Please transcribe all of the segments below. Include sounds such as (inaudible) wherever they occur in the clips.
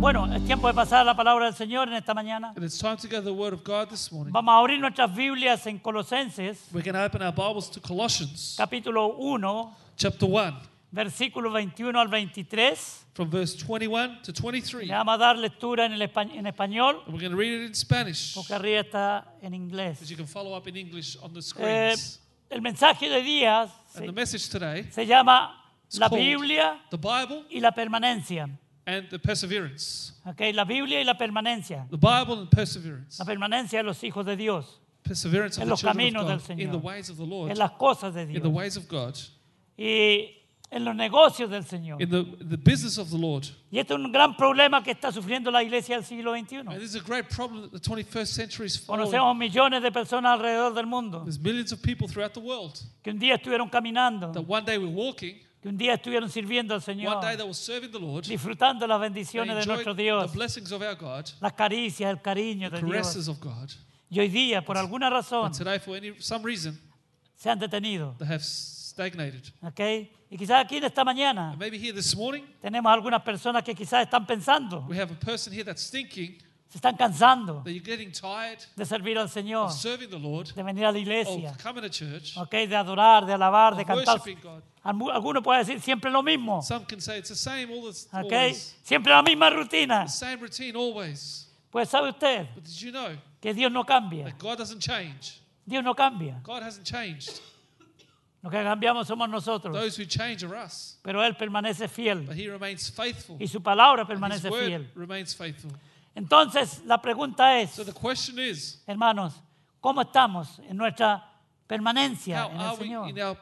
Bueno, es tiempo de pasar la palabra del Señor en esta mañana. And it's time to go to the Word of God this morning. Vamos a abrir nuestras Biblias en Colosenses, We're going to open our Bibles to Colossians capítulo 1, chapter 1, versículos 21 al 23. from verse 21 to 23. Le vamos a dar lectura en, el espa- en español, And we're going to read it in Spanish, porque arriba está en inglés. as you can follow up in English on the Eh, screens. el mensaje de día And se, the message today, se llama La called Biblia the Bible y la permanencia. And the perseverance. Okay, La Biblia y la permanencia. The Bible and perseverance. La permanencia de los hijos de Dios, Perseverance En los caminos of del Señor. in the ways of the Lord, en las cosas de in the ways of God, y en los negocios del Señor. in the, the business of the Lord. Y este es un gran problema que está sufriendo la iglesia del siglo XXI. And this is a great problem that the 21st century is. Conocemos millones de personas alrededor del mundo There's millions of people throughout the world que un día estuvieron caminando, that one day were walking, que un día estuvieron sirviendo al one Señor, day they were serving the Lord, disfrutando las bendiciones de nuestro the Dios, blessings of our God, las caricias, el cariño de Dios. of God. Y hoy día, por alguna razón, But today, for any some reason, se han detenido. they have stagnated. ¿ok? Y quizás aquí en esta mañana And maybe here this morning, tenemos algunas personas que quizás están pensando, we have a person here that's thinking se están cansando that you're getting tired de servir al Señor, of serving the Lord, de venir a la iglesia, of coming to church, ¿ok? de adorar, de alabar, de of cantar. worshiping God. Algu- Alguno puede decir siempre lo mismo. Some can say it's the same all the ¿ok? always, Siempre la misma rutina. the same routine always. Pues sabe usted But did you know que Dios no cambia. that God doesn't change? Dios no cambia. God hasn't changed. Lo que cambiamos somos nosotros. Those who change are us. Pero Él permanece fiel. But He remains faithful. Y su palabra And His permanece word fiel. remains faithful. Entonces, la pregunta es, So the question is, hermanos, ¿cómo estamos en nuestra permanencia how en el are we Señor? in our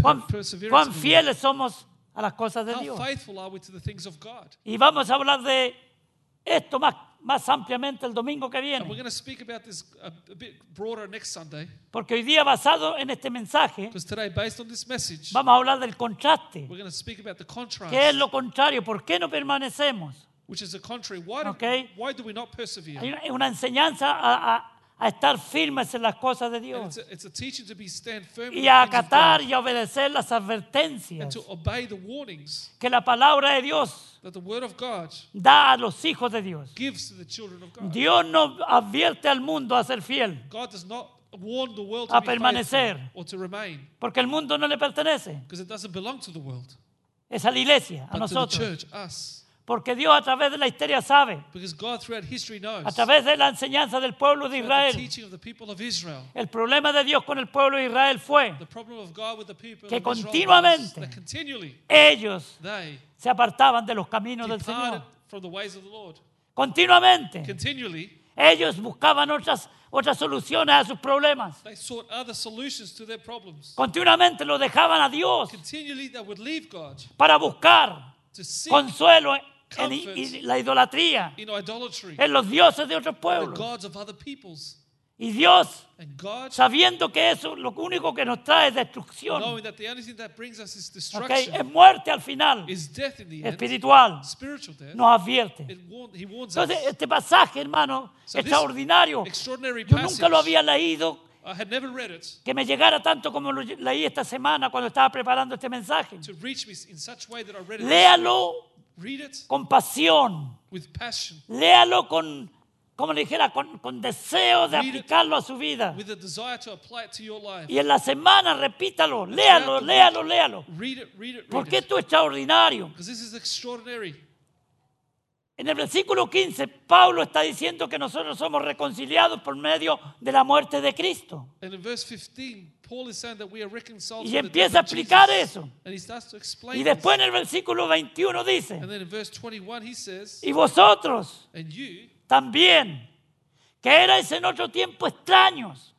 ¿Cuán, perseverance? cuán in the Lord? fieles somos a las cosas de How Dios? faithful are we to the things of God? Y vamos a hablar de esto más, más ampliamente el domingo que And we're viene. going to speak about this a, a bit broader next Sunday Porque hoy día, basado en este mensaje, because today, based on this message, vamos a hablar del contraste. we're going to speak about the contrast, ¿Qué es lo contrario? ¿Por qué no permanecemos? Which is the contrary. Why do, why do we not persevere? Hay una- una enseñanza a, a- a estar firmes en las cosas de Dios it's, a, it's a teaching to be stand firm y the a acatar y a obedecer las and advertencias to obey the warnings que la palabra de Dios that the Word of God da a los hijos de Dios. gives to the children of God. Dios no advierte al mundo a ser fiel, God does not warn the world A to be permanecer. or to remain porque el mundo no le pertenece, because it doesn't belong to the world, es a la iglesia, a but to the nosotros. church, us. Porque Dios a través de la historia sabe, knows a través de la enseñanza del pueblo de Israel, Israel el problema de Dios con el pueblo de Israel fue, Que Israel continuamente continually ellos se apartaban de los caminos del Señor. from the ways of the Lord. Continuamente. Ellos buscaban otras, otras soluciones a sus problemas. they sought other solutions to their problems. Continuamente lo dejaban a Dios Continually, they would leave God para buscar consuelo en la idolatría, en los dioses de otros the pueblos. gods of other peoples. Y Dios, And God, sabiendo que eso lo único que nos trae es destrucción, knowing that the only thing that brings us is ¿ok? destruction, es muerte al final, espiritual, nos advierte. Entonces, este pasaje, hermano, So extraordinario, Extraordinary yo nunca lo había leído I had never read it que me llegara tanto como lo leí esta semana cuando estaba preparando este mensaje. Léalo. Read it con pasión, with passion, léalo con, como le dijera, con, con deseo de Read aplicarlo a su vida. with a desire to apply it to your life. Y en la semana repítalo, léalo, léalo, léalo. Read it, read it, read Porque esto es extraordinario. Because this is extraordinary. En el versículo 15, Pablo está diciendo que nosotros somos reconciliados por medio de la muerte de Cristo. And in verse 15, Paul is saying that we are reconciled Y empieza a explicar eso. And he starts to explain Y después en el versículo 21 dice, And then in verse 21, he says, y vosotros And you, también, que erais en otro tiempo extraños.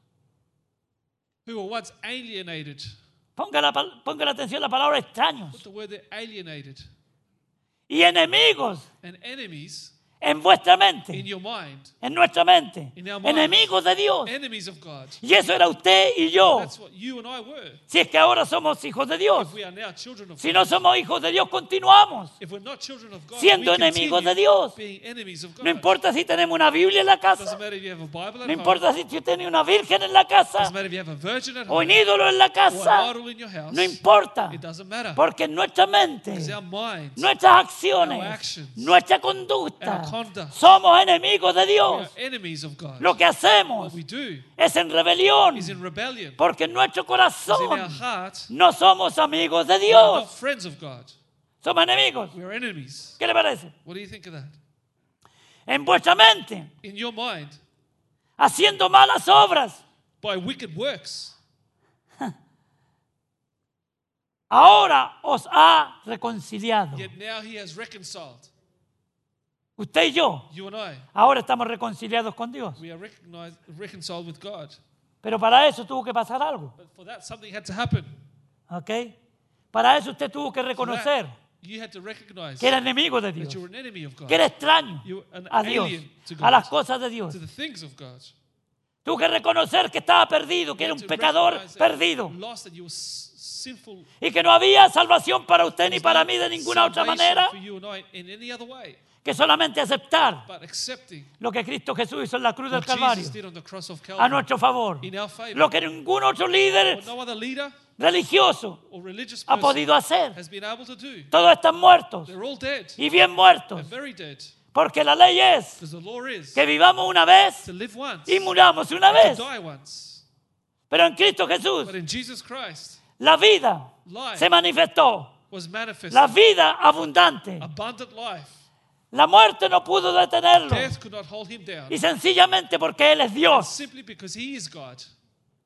who were once alienated, Ponga la, ponga la atención a la palabra extraños. Y enemigos and enemies en vuestra in mente, your mind, en nuestra mente, In our minds. enemigos de Dios. enemies of God. Y eso era usted y yo. That's what you and I were. Si es que ahora somos hijos de Dios. If we are now children of Si God, no somos hijos de Dios, continuamos. if we're not children of God, Siendo we enemigos continue de Dios. being enemies of God. No importa si tenemos una Biblia en la Doesn't casa. matter if you have a Bible at No home. importa si tiene una virgen en la casa Doesn't matter if you have a virgin at o un home ídolo en la or an casa. idol in your house. No importa. It doesn't matter. Porque en nuestra mente, Because our minds, nuestras acciones, actions, nuestra conducta, conduct, somos enemigos de we are Dios. enemies of God. Lo que hacemos What we do es en rebelión. is in rebellion. Porque en nuestro Because in our corazón heart, no somos amigos de we are not Dios. friends of God. Somos enemigos. We are enemies. ¿Qué le parece? What do you think of that? En vuestra mente, In your mind, haciendo malas obras. by wicked works, Ahora os ha reconciliado. yet now he has reconciled Usted y yo, you and I. ahora estamos reconciliados con Dios. We are recognized, reconciled with God. Pero para eso tuvo que pasar algo. But for that, something had to happen. ¿Ok? Para eso usted tuvo que For reconocer you had to recognize que era enemigo de that Dios. you were an enemy of God, Que era extraño You were an a Dios, alien to a God. las cosas de Dios. to the things of God. Tuvo que reconocer que estaba perdido, que era un to pecador recognize that perdido. you Lost that you were s- sinful. Y que no había salvación para usted ni para mí de ninguna otra salvation manera For you and I in any other way, que solamente aceptar lo que Cristo Jesús hizo en la cruz del Calvario a nuestro favor. Lo que ningún otro líder religioso ha podido hacer. Todos están muertos y bien muertos. They're very dead. Porque la ley es que vivamos una vez to live once, y muramos una vez. Pero en Cristo Jesús But in Jesus Christ, la vida se manifestó. La vida abundante. La muerte no pudo detenerlo. Death could not hold him down. Y sencillamente porque Él es Dios. Simply because he is God.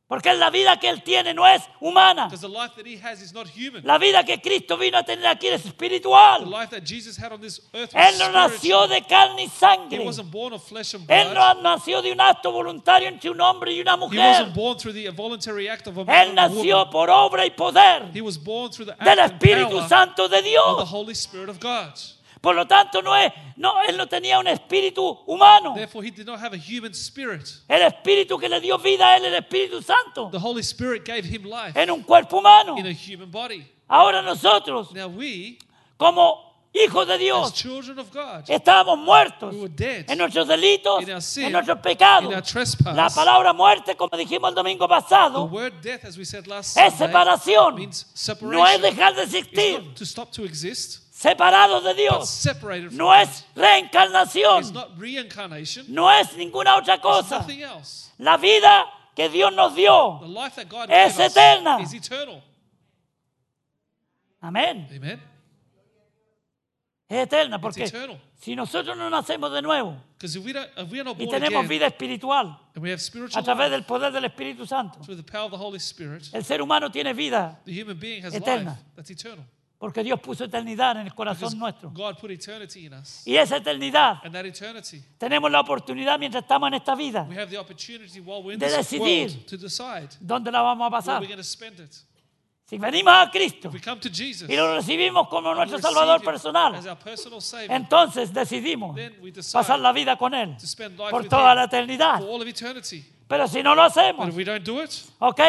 Porque la vida que Él tiene no es humana. Because the life that he has is not human. La vida que Cristo vino a tener aquí es The espiritual. life that Jesus had on this earth Él no nació spiritual. de carne y He sangre. wasn't born of flesh and Él no nació de un acto voluntario entre un hombre y una He mujer. wasn't born through the voluntary act of a man Él a nació woman. por obra y poder He was born through the act del and Espíritu power Santo de of the Dios. Holy Spirit of God. Por lo tanto, no es, no, Él no tenía un espíritu humano. Therefore, he did not have a human spirit. El espíritu que le dio vida a Él, el Espíritu Santo, The Holy Spirit gave him life en un cuerpo humano. in a human body. Ahora nosotros, Now we, como hijos de as Dios, children of God, estábamos muertos we were dead en nuestros delitos, in our sin, en nuestros in pecados. our trespass. La palabra muerte, como dijimos el domingo The pasado, word death, as we said last es Sunday, separación. means No es separation. dejar de It's existir. not to stop to exist, Separados de Dios. No es reencarnación. No es ninguna otra cosa. La vida que Dios nos dio. Es eterna. Amén. Es eterna porque si nosotros no nacemos de nuevo y tenemos vida espiritual a través del poder del Espíritu Santo, el ser humano tiene vida Eterna. Porque Dios puso eternidad en el Because corazón nuestro. God put eternity in us. Y esa eternidad And that eternity, tenemos la oportunidad mientras estamos en esta vida. we have the opportunity while we're in De this decidir. world to decide ¿Dónde la vamos a where pasar? we're going to spend it. Si venimos a Cristo If we come to Jesus, y lo recibimos como we nuestro receive Salvador him personal, as our personal Savior, entonces decidimos then we decide pasar la vida con Él to spend life por with toda him la eternidad. for all of eternity. Pero si no lo But hacemos, if we don't do it, ¿ok?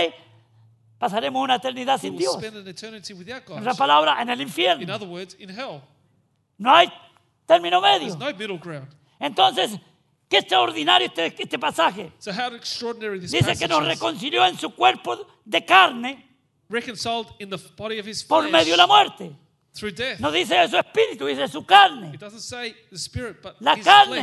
Pasaremos una eternidad sin Dios. En otras palabras, en el In infierno. other words, in hell. No hay término medio. There's no middle ground. Entonces, qué extraordinario este, este pasaje. So how extraordinary this Dice que nos reconcilió en su cuerpo de carne Reconciled in the body of his por medio de la muerte. through death. No dice su espíritu, dice su carne. It doesn't say the spirit, but La his carne.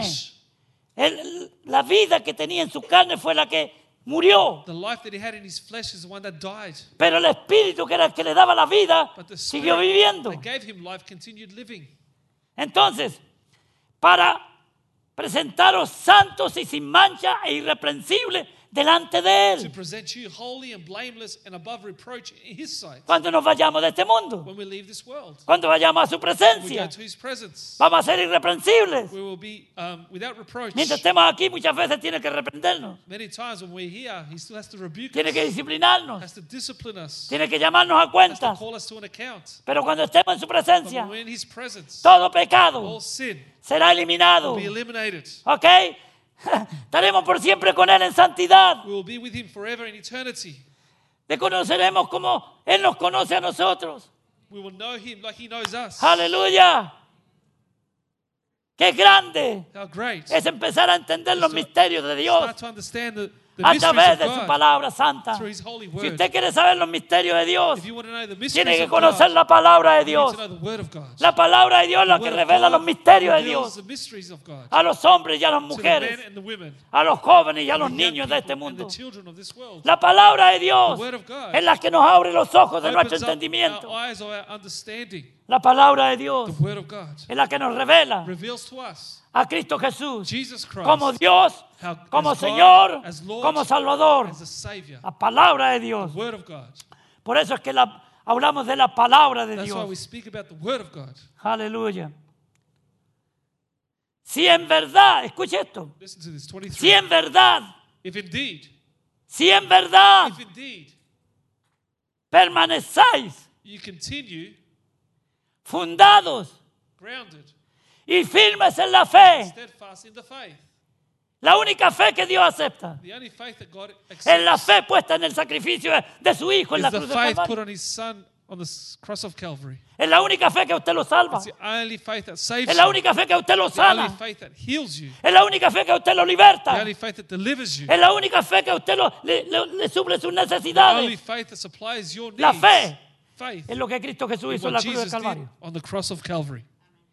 Él- la vida que tenía en su carne fue la que murió. The life that he had in his flesh is the one that died. Pero el espíritu que era el que le daba la vida But the siguió viviendo. that gave him life continued living. Entonces, para presentaros santos y sin mancha e irreprensibles delante de to Él present you holy and blameless and above reproach in His sight cuando nos vayamos de este mundo, when we leave this world. cuando vayamos a su presencia. Vamos a ser irreprensibles. we will be um, without reproach. Mientras estemos aquí, muchas veces tiene que reprendernos, Many times when we're here, He still has to rebuke tiene que disciplinarnos, has to discipline us, tiene que llamarnos a cuentas. Pero cuando estemos en su But presencia, when we're in His presence, todo pecado será eliminado. ¿Ok? (laughs) Estaremos por siempre con Él en santidad. We will be with Him forever in eternity. Le conoceremos como Él nos conoce a nosotros. We will know Him like He knows us. Aleluya. Qué grande How great. es empezar a entender los misterios de Dios Start to understand the a través de su palabra santa. Si usted quiere saber los misterios de Dios, tiene que conocer la palabra de Dios. La palabra de Dios es la que revela los misterios de Dios a los hombres y a las mujeres, a los jóvenes y a los niños de este mundo. La palabra de Dios es la que nos abre los ojos de nuestro entendimiento. La palabra de Dios es la que nos revela a Cristo Jesús como Dios, como Señor, como Salvador. La palabra de Dios. Por eso es que la- hablamos de la palabra de Dios. speak about the word of God. Aleluya. Si en verdad, escuche esto, Listen to this 23. si en verdad, si en verdad permanecéis fundados grounded, y firmes en la fe, la única fe que Dios acepta es la fe puesta en el sacrificio de su Hijo en la cruz de Calvario. on His Son on the s- cross of Calvary. Es la única fe que usted lo salva. Es la única fe que usted lo sana. Es la única fe que usted lo liberta. Es la única fe que usted lo- le, le- le suple sus The only necesidades. faith that supplies your La fe Faith. es lo que Cristo Jesús hizo en la cruz de Calvario.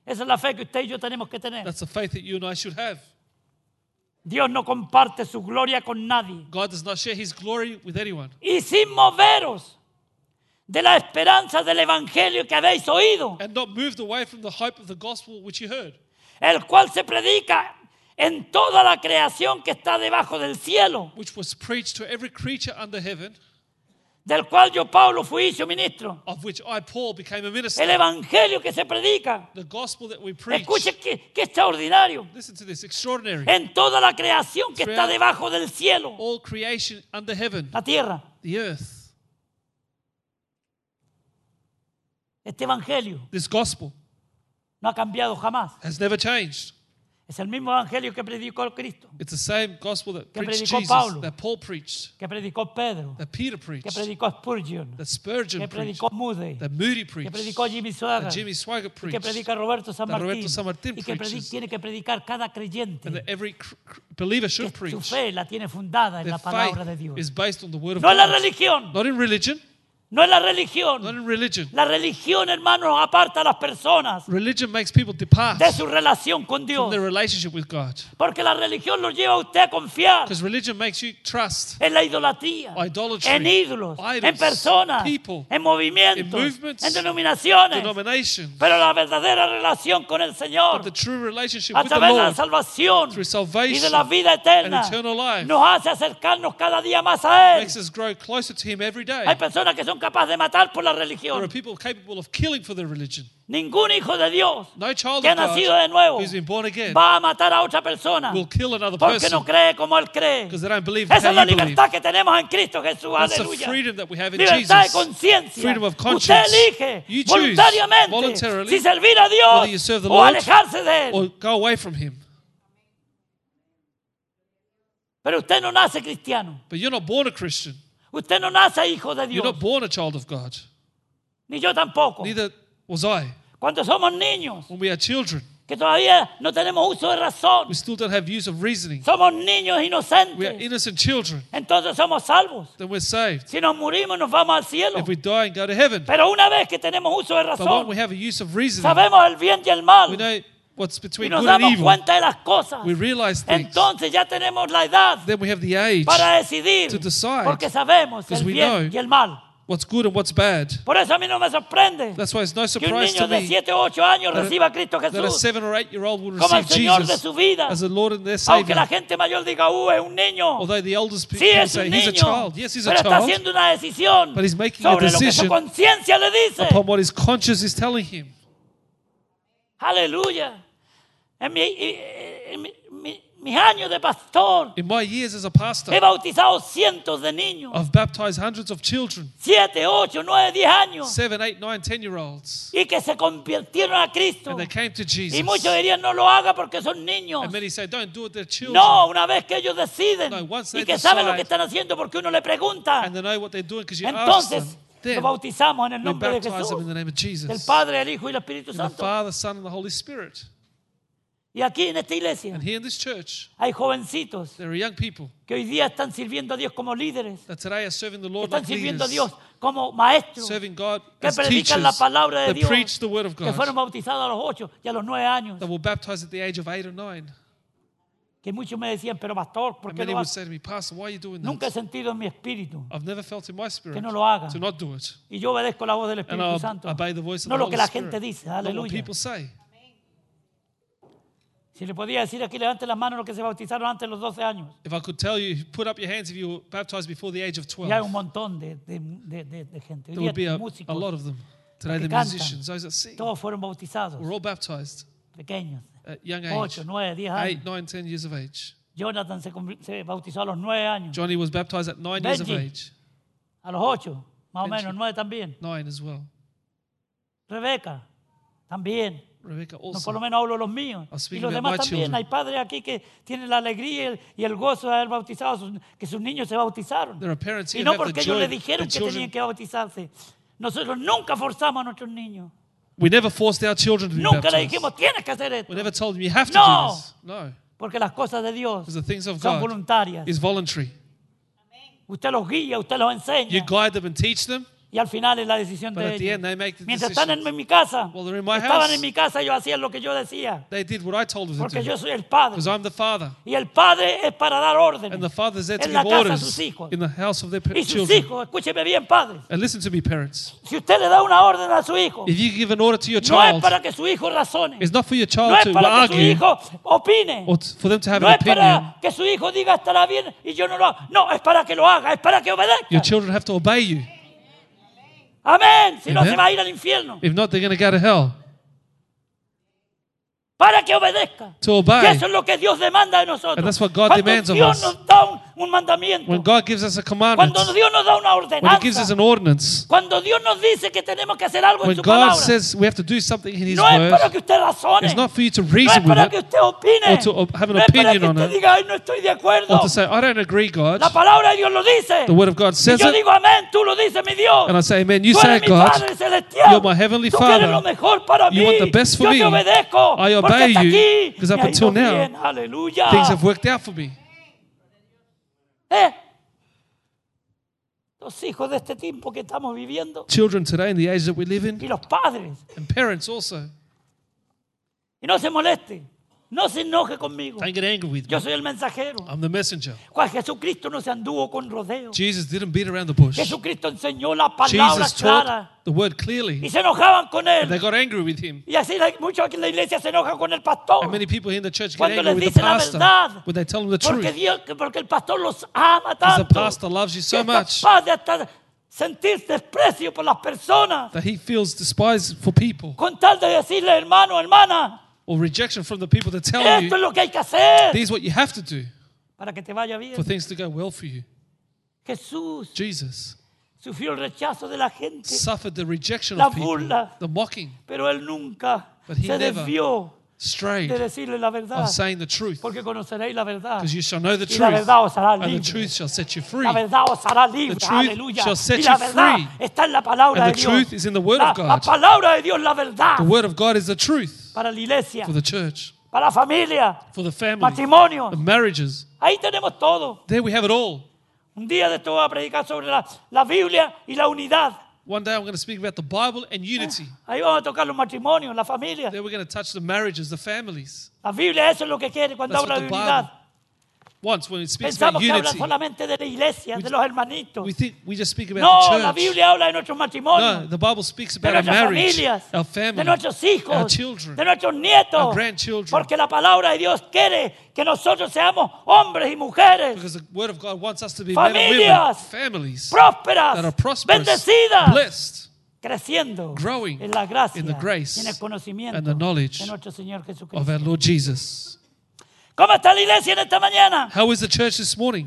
Esa es la fe que usted y yo tenemos que tener. That's the faith that you and I should have. Dios no comparte su gloria con nadie. God does not share His glory with anyone. Y sin moveros de la esperanza del Evangelio que habéis oído, And not moved away from the hope of the gospel which you heard, el cual se predica en toda la creación que está debajo del cielo, which was preached to every creature under heaven, del cual yo, Pablo, fui su ministro. of which I, Paul, became a minister. El Evangelio que se predica. The gospel that we preach. Escuche qué, qué extraordinario. Listen to this extraordinary. En toda la creación que está debajo del cielo, All creation under heaven, la tierra, the earth, este Evangelio this gospel no ha cambiado jamás. has never changed. Es el mismo Evangelio que predicó Cristo, It's the same gospel that Que preached predicó Jesus, Pablo. that Paul preached, que predicó Pedro, that Peter que preached, predicó Spurgeon, that Spurgeon que preached, predicó Moody, that Moody que preached, predicó Jimmy Swaggart, that Jimmy Swaggart y que preached, predica Roberto San Martín, Roberto San Martín y que tiene que predicar cada creyente. and that every believer que should su preach. fe la tiene fundada en Their la palabra de Dios. is based on the word of No en la religión, Not in religion, no en la not religión. in religion. La religión, hermanos, aparta a las personas Religion makes people depart de su relación con from Dios. their relationship with God. Porque la religión los lleva a usted a confiar Because religion makes you trust en la idolatría, Idolatry, en ídolos, idols, en personas, people, en movimientos, in movements, en denominaciones. denomination. Pero la verdadera relación con el Señor, But the true relationship a with the través de la Lord salvación through y de la vida eterna, eternal life nos hace acercarnos cada día más a Él. makes us grow closer to Him every day. Hay personas que son capaces de matar por la There are religión. people capable of killing for their religion. Ningún hijo de Dios No child que ha nacido de nuevo again va a matar a otra persona will kill another porque person no cree como Él cree. because they don't believe Esa es la libertad que tenemos en Cristo Jesús. Aleluya. Libertad de conciencia. Usted elige You voluntariamente si servir a Dios you serve the o Lord alejarse de or Él. go away from Him. Pero usted no nace cristiano. But you're not born a Christian. Usted no nace hijo de You're Dios. not born a child of God. Ni yo tampoco. Neither was I. Cuando somos niños, When we are children, que todavía no tenemos uso de razón, we still don't have use of reasoning. somos niños We are inocentes, innocent children. entonces somos salvos. Then we're saved. Si nos morimos, nos vamos al cielo. If we die and go to heaven. Pero una vez que tenemos uso de But when razón, we have a use of reasoning, sabemos el bien y el mal, we know what's y between nos good and damos evil. cuenta de las cosas, We realize things. entonces ya tenemos la edad Then we have the age para decidir, to decide, porque sabemos because el we bien know y el mal. what's good and what's bad. Por eso a mí no me sorprende That's why it's no que un surprise niño to de me 7 o 8 años that a- reciba a Cristo that a Jesús seven or eight year old will como el receive Señor de Jesus su vida. as the Lord and their Aunque la gente mayor diga, uh, es un niño. Although the elders pe- Sí, people es say un he's a niño. child. Yes, he's a pero está child haciendo una decisión But he's making a sobre lo que su decision conciencia le dice. upon what his conscience is telling him. Aleluya. En, mi- en mis años de pastor In my years as a he pastor, bautizado cientos de niños. I've baptized hundreds of children, Siete, ocho, nueve, diez años. seven, eight, nine, ten year olds, Y que se convirtieron a Cristo. and they came to Jesus. Y muchos dirían, no lo haga porque son niños. And many say, don't do it, they're children. No, una vez que ellos deciden No, once y they que saben lo que están haciendo porque uno le pregunta, And they know what they're doing because you ask entonces them. lo bautizamos en el nombre de Jesús, the name of del Jesus. Padre, el Hijo y el Espíritu In the Santo. Father, Son, and the Holy Spirit. Y aquí en esta iglesia And here in this church, hay jovencitos there are young people que hoy día están sirviendo a Dios como líderes, that today are serving the Lord están like sirviendo a leaders, Dios como maestros, serving God que as predican la teachers, palabra de that Dios, preach the Word of que fueron God, bautizados a los ocho y a los nueve años. that were baptized at the age of eight or nine. Que muchos me decían, pero pastor, ¿por And qué many lo would haces? say to me, Pastor, why are you doing Nunca he that? sentido en mi espíritu I've never felt in my spirit que no lo haga. to not do it. Y yo obedezco la voz del And Espíritu I'll Santo. obey the voice of No the lo Holy que la Spirit. gente dice. Not what Aleluya. people say. Si le podía decir aquí, levante las manos los que se bautizaron antes de los 12 años. If I could tell you, put up your hands if you were baptized before the age of Y hay 12. un montón de, de- de- de- gente. Hoy There would be día a, músicos, a lot of them. Today, que the cantan. musicians, those that sing, todos fueron bautizados, were all baptized pequeños. at young 8, age 9, 10 años. 8, 9, 10 years of age. Jonathan se, se bautizó a los 9 años. Johnny was baptized at 9 years of Benji. age. A los 8, más o menos, 9 también. 9 as well. Rebeca, también. Rebecca No, por also. lo menos hablo los míos. Y los demás también. children. Hay padres aquí que tienen la alegría y el, y el gozo de haber bautizado, sus- que sus niños se bautizaron. There are parents Y no porque ellos le dijeron que tenían que bautizarse. Nosotros nunca forzamos a nuestros niños. we never forced our children to be Nunca le baptized. dijimos, tienes que hacer esto. We never told them you have to No. do this. No, Porque las cosas de Dios because the things of son God voluntarias. is voluntary. Usted los guía, usted los You enseña. guide them and teach them, Y al final es la decisión but de at the ellos. end they make the Mientras están en mi casa, Well, they're in my estaban house. en mi casa, ellos hacían lo que yo decía. They did what I told them to Porque do. yo soy el padre. Because I'm the father. Y el padre es para dar órdenes. And the father's there to en la give casa a orders sus hijos. in the house of their pa- Y sus children. hijos, escúcheme bien, padre. And listen to me, parents. Si usted le da una orden a su hijo, If you give an order to your no es child, para que su hijo razone. it's not for your No child es to para que su argue hijo opine. or t- for them to have No an es opinion. para que su hijo diga estará bien y yo no lo hago. No, es para que lo haga, es para que Your obedezca. children have to obey you. Amén. Si no Amen. se va a ir al infierno. If not, they're going to go to hell. Para que obedezca. To obey. eso es lo que Dios demanda de nosotros. And that's what God Cuando demands of Dios us. nos da un, un mandamiento. When God gives us a commandment, Cuando Dios nos da una when He gives us ordenanza. an ordinance, Cuando Dios nos dice que tenemos que hacer algo en when su God palabra. says we have to do something in His no es para que usted razone. it's not for you to no es reason with para que it usted opine. or to op- have an no es para opinion que on usted it, diga, ay, no estoy de acuerdo. or to say, I don't agree, God. La palabra de Dios lo dice. The word of God y says yo it, digo, amén, tú lo dices, mi Dios. and I say, Amen. You tú say eres it, mi God. Padre celestial. You're my heavenly tú quieres Father. lo mejor para You mí. want the best for yo me. te obedezco. I porque obey hasta you, aquí because up me ha until ido now, bien. Aleluya. Things have worked out for me. Eh. Los hijos de este tiempo que estamos viviendo Children today, in the age that we live y in, los padres. and parents also, Y no se moleste. No se enoje conmigo. don't get angry with me. Yo soy el mensajero. I'm the messenger. Juan Jesucristo no se anduvo con rodeos. Jesus didn't beat around the bush. Jesucristo enseñó la palabra Jesus clara taught the word y clearly, se enojaban con and they él. got angry with him. Y así la- muchos aquí en la iglesia se enojan con el pastor. And many people here in the church get Cuando angry les with the dicen la pastor verdad. when they tell them the Porque, truth. Dios, porque el pastor los ama Because the tanto. pastor loves you que so es much capaz de hasta sentir desprecio por las personas. that he feels despised for people Con tal de decirle, hermano, hermana, or rejection from the people that tell esto es you lo que hay que hacer this is what you have to do para que te vaya bien. for things to go well for you. Jesús Jesus sufrió el rechazo de la gente, suffered the rejection La of people, burla. the mocking, pero él nunca But he se never desvió strayed de decirle la verdad. of saying the truth. Porque conoceréis la verdad. Because you shall know the Y la truth, verdad os hará and the truth shall set you free. La verdad os hará libre. The truth Aleluya. shall set y la you free. está en la palabra And de the Dios. truth is in the word la, of God. la palabra de Dios, la verdad. The word of God is the truth para la iglesia, for the church, para la familia, for the family, matrimonio. the marriages. Ahí tenemos todo. There we have it all. Un día de esto voy a predicar sobre la, la Biblia y la unidad. One day I'm going to speak about the Bible and unity. Ah, ahí vamos a tocar los matrimonios, la familia. Then we're going to touch the marriages, the families. La Biblia eso es lo que quiere cuando That's habla de unidad. Once when it speaks about Pensamos que habla unity. solamente de la iglesia, de los hermanitos. We think we just speak about No, the la church. Biblia habla de nuestros No, matrimonios, the Bible speaks de about our nuestras marriage, familias, our de family, nuestros our hijos, children, de nuestros nietos. our grandchildren. Porque la palabra de Dios quiere que nosotros seamos hombres y mujeres because the Word of God wants us to be men and women, Familias. families that are prosperous, bendecidas, blessed, creciendo growing en la gracia in the grace y en el conocimiento and the knowledge de nuestro Señor of Jesucristo. our Lord Jesus. ¿Cómo está la iglesia en esta mañana? How is the church this morning?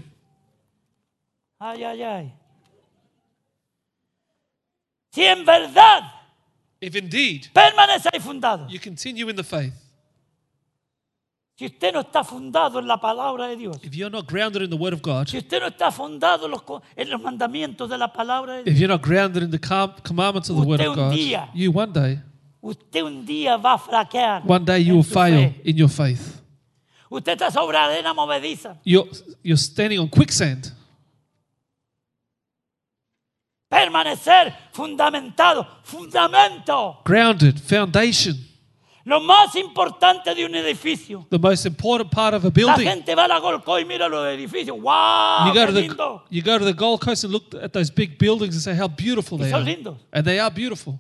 Ay, ay, ay. Si en verdad If indeed permanecéis fundados, you continue in the faith, si usted no está fundado en la palabra de Dios, if you're not grounded in the Word of God, si usted no está fundado en los, co- en los mandamientos de la palabra de Dios, if you're not grounded in the com- commandments of the Word of Usted un God, día- you one day, usted un día va a fraquear. one day you en will su fail fe. in your faith. Usted está sobre arena movediza. You're, you're standing on quicksand. Permanecer fundamentado. Fundamento. Grounded, foundation, Lo más importante de un edificio. the most important part of a building. La gente va a la Golco y mira los edificios. ¡Wow! You go, ¡Qué to the, lindo! you go to the Gold Coast and look at those big buildings and say how beautiful Y they son are. lindos. And they are beautiful.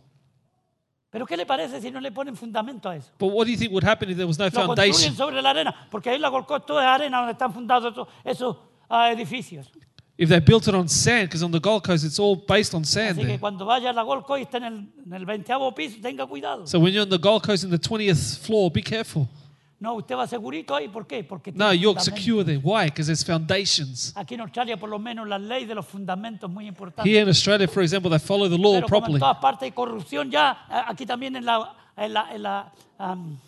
Pero ¿qué le parece si no le ponen fundamento a eso? But what do you think would happen if there was no Lo construyen foundation? sobre la arena. Porque ahí la es arena donde están fundados esos, esos, ah, edificios. If they built it on sand, because on the Gold Coast it's all based on sand Así que there. cuando vaya a la y esté en el, en el 20 piso, tenga cuidado. So when you're on the Gold Coast in the 20th floor, be careful. No, usted va segurito ahí. ¿Por qué? Porque No, tiene you're secure there. Why? Because there's foundations. Aquí en Australia, por lo menos, la ley de los fundamentos es muy importante. Here in Australia, for example, they follow the law Pero como en properly. todas partes hay corrupción ya, a- aquí también en la, en la, en la, am,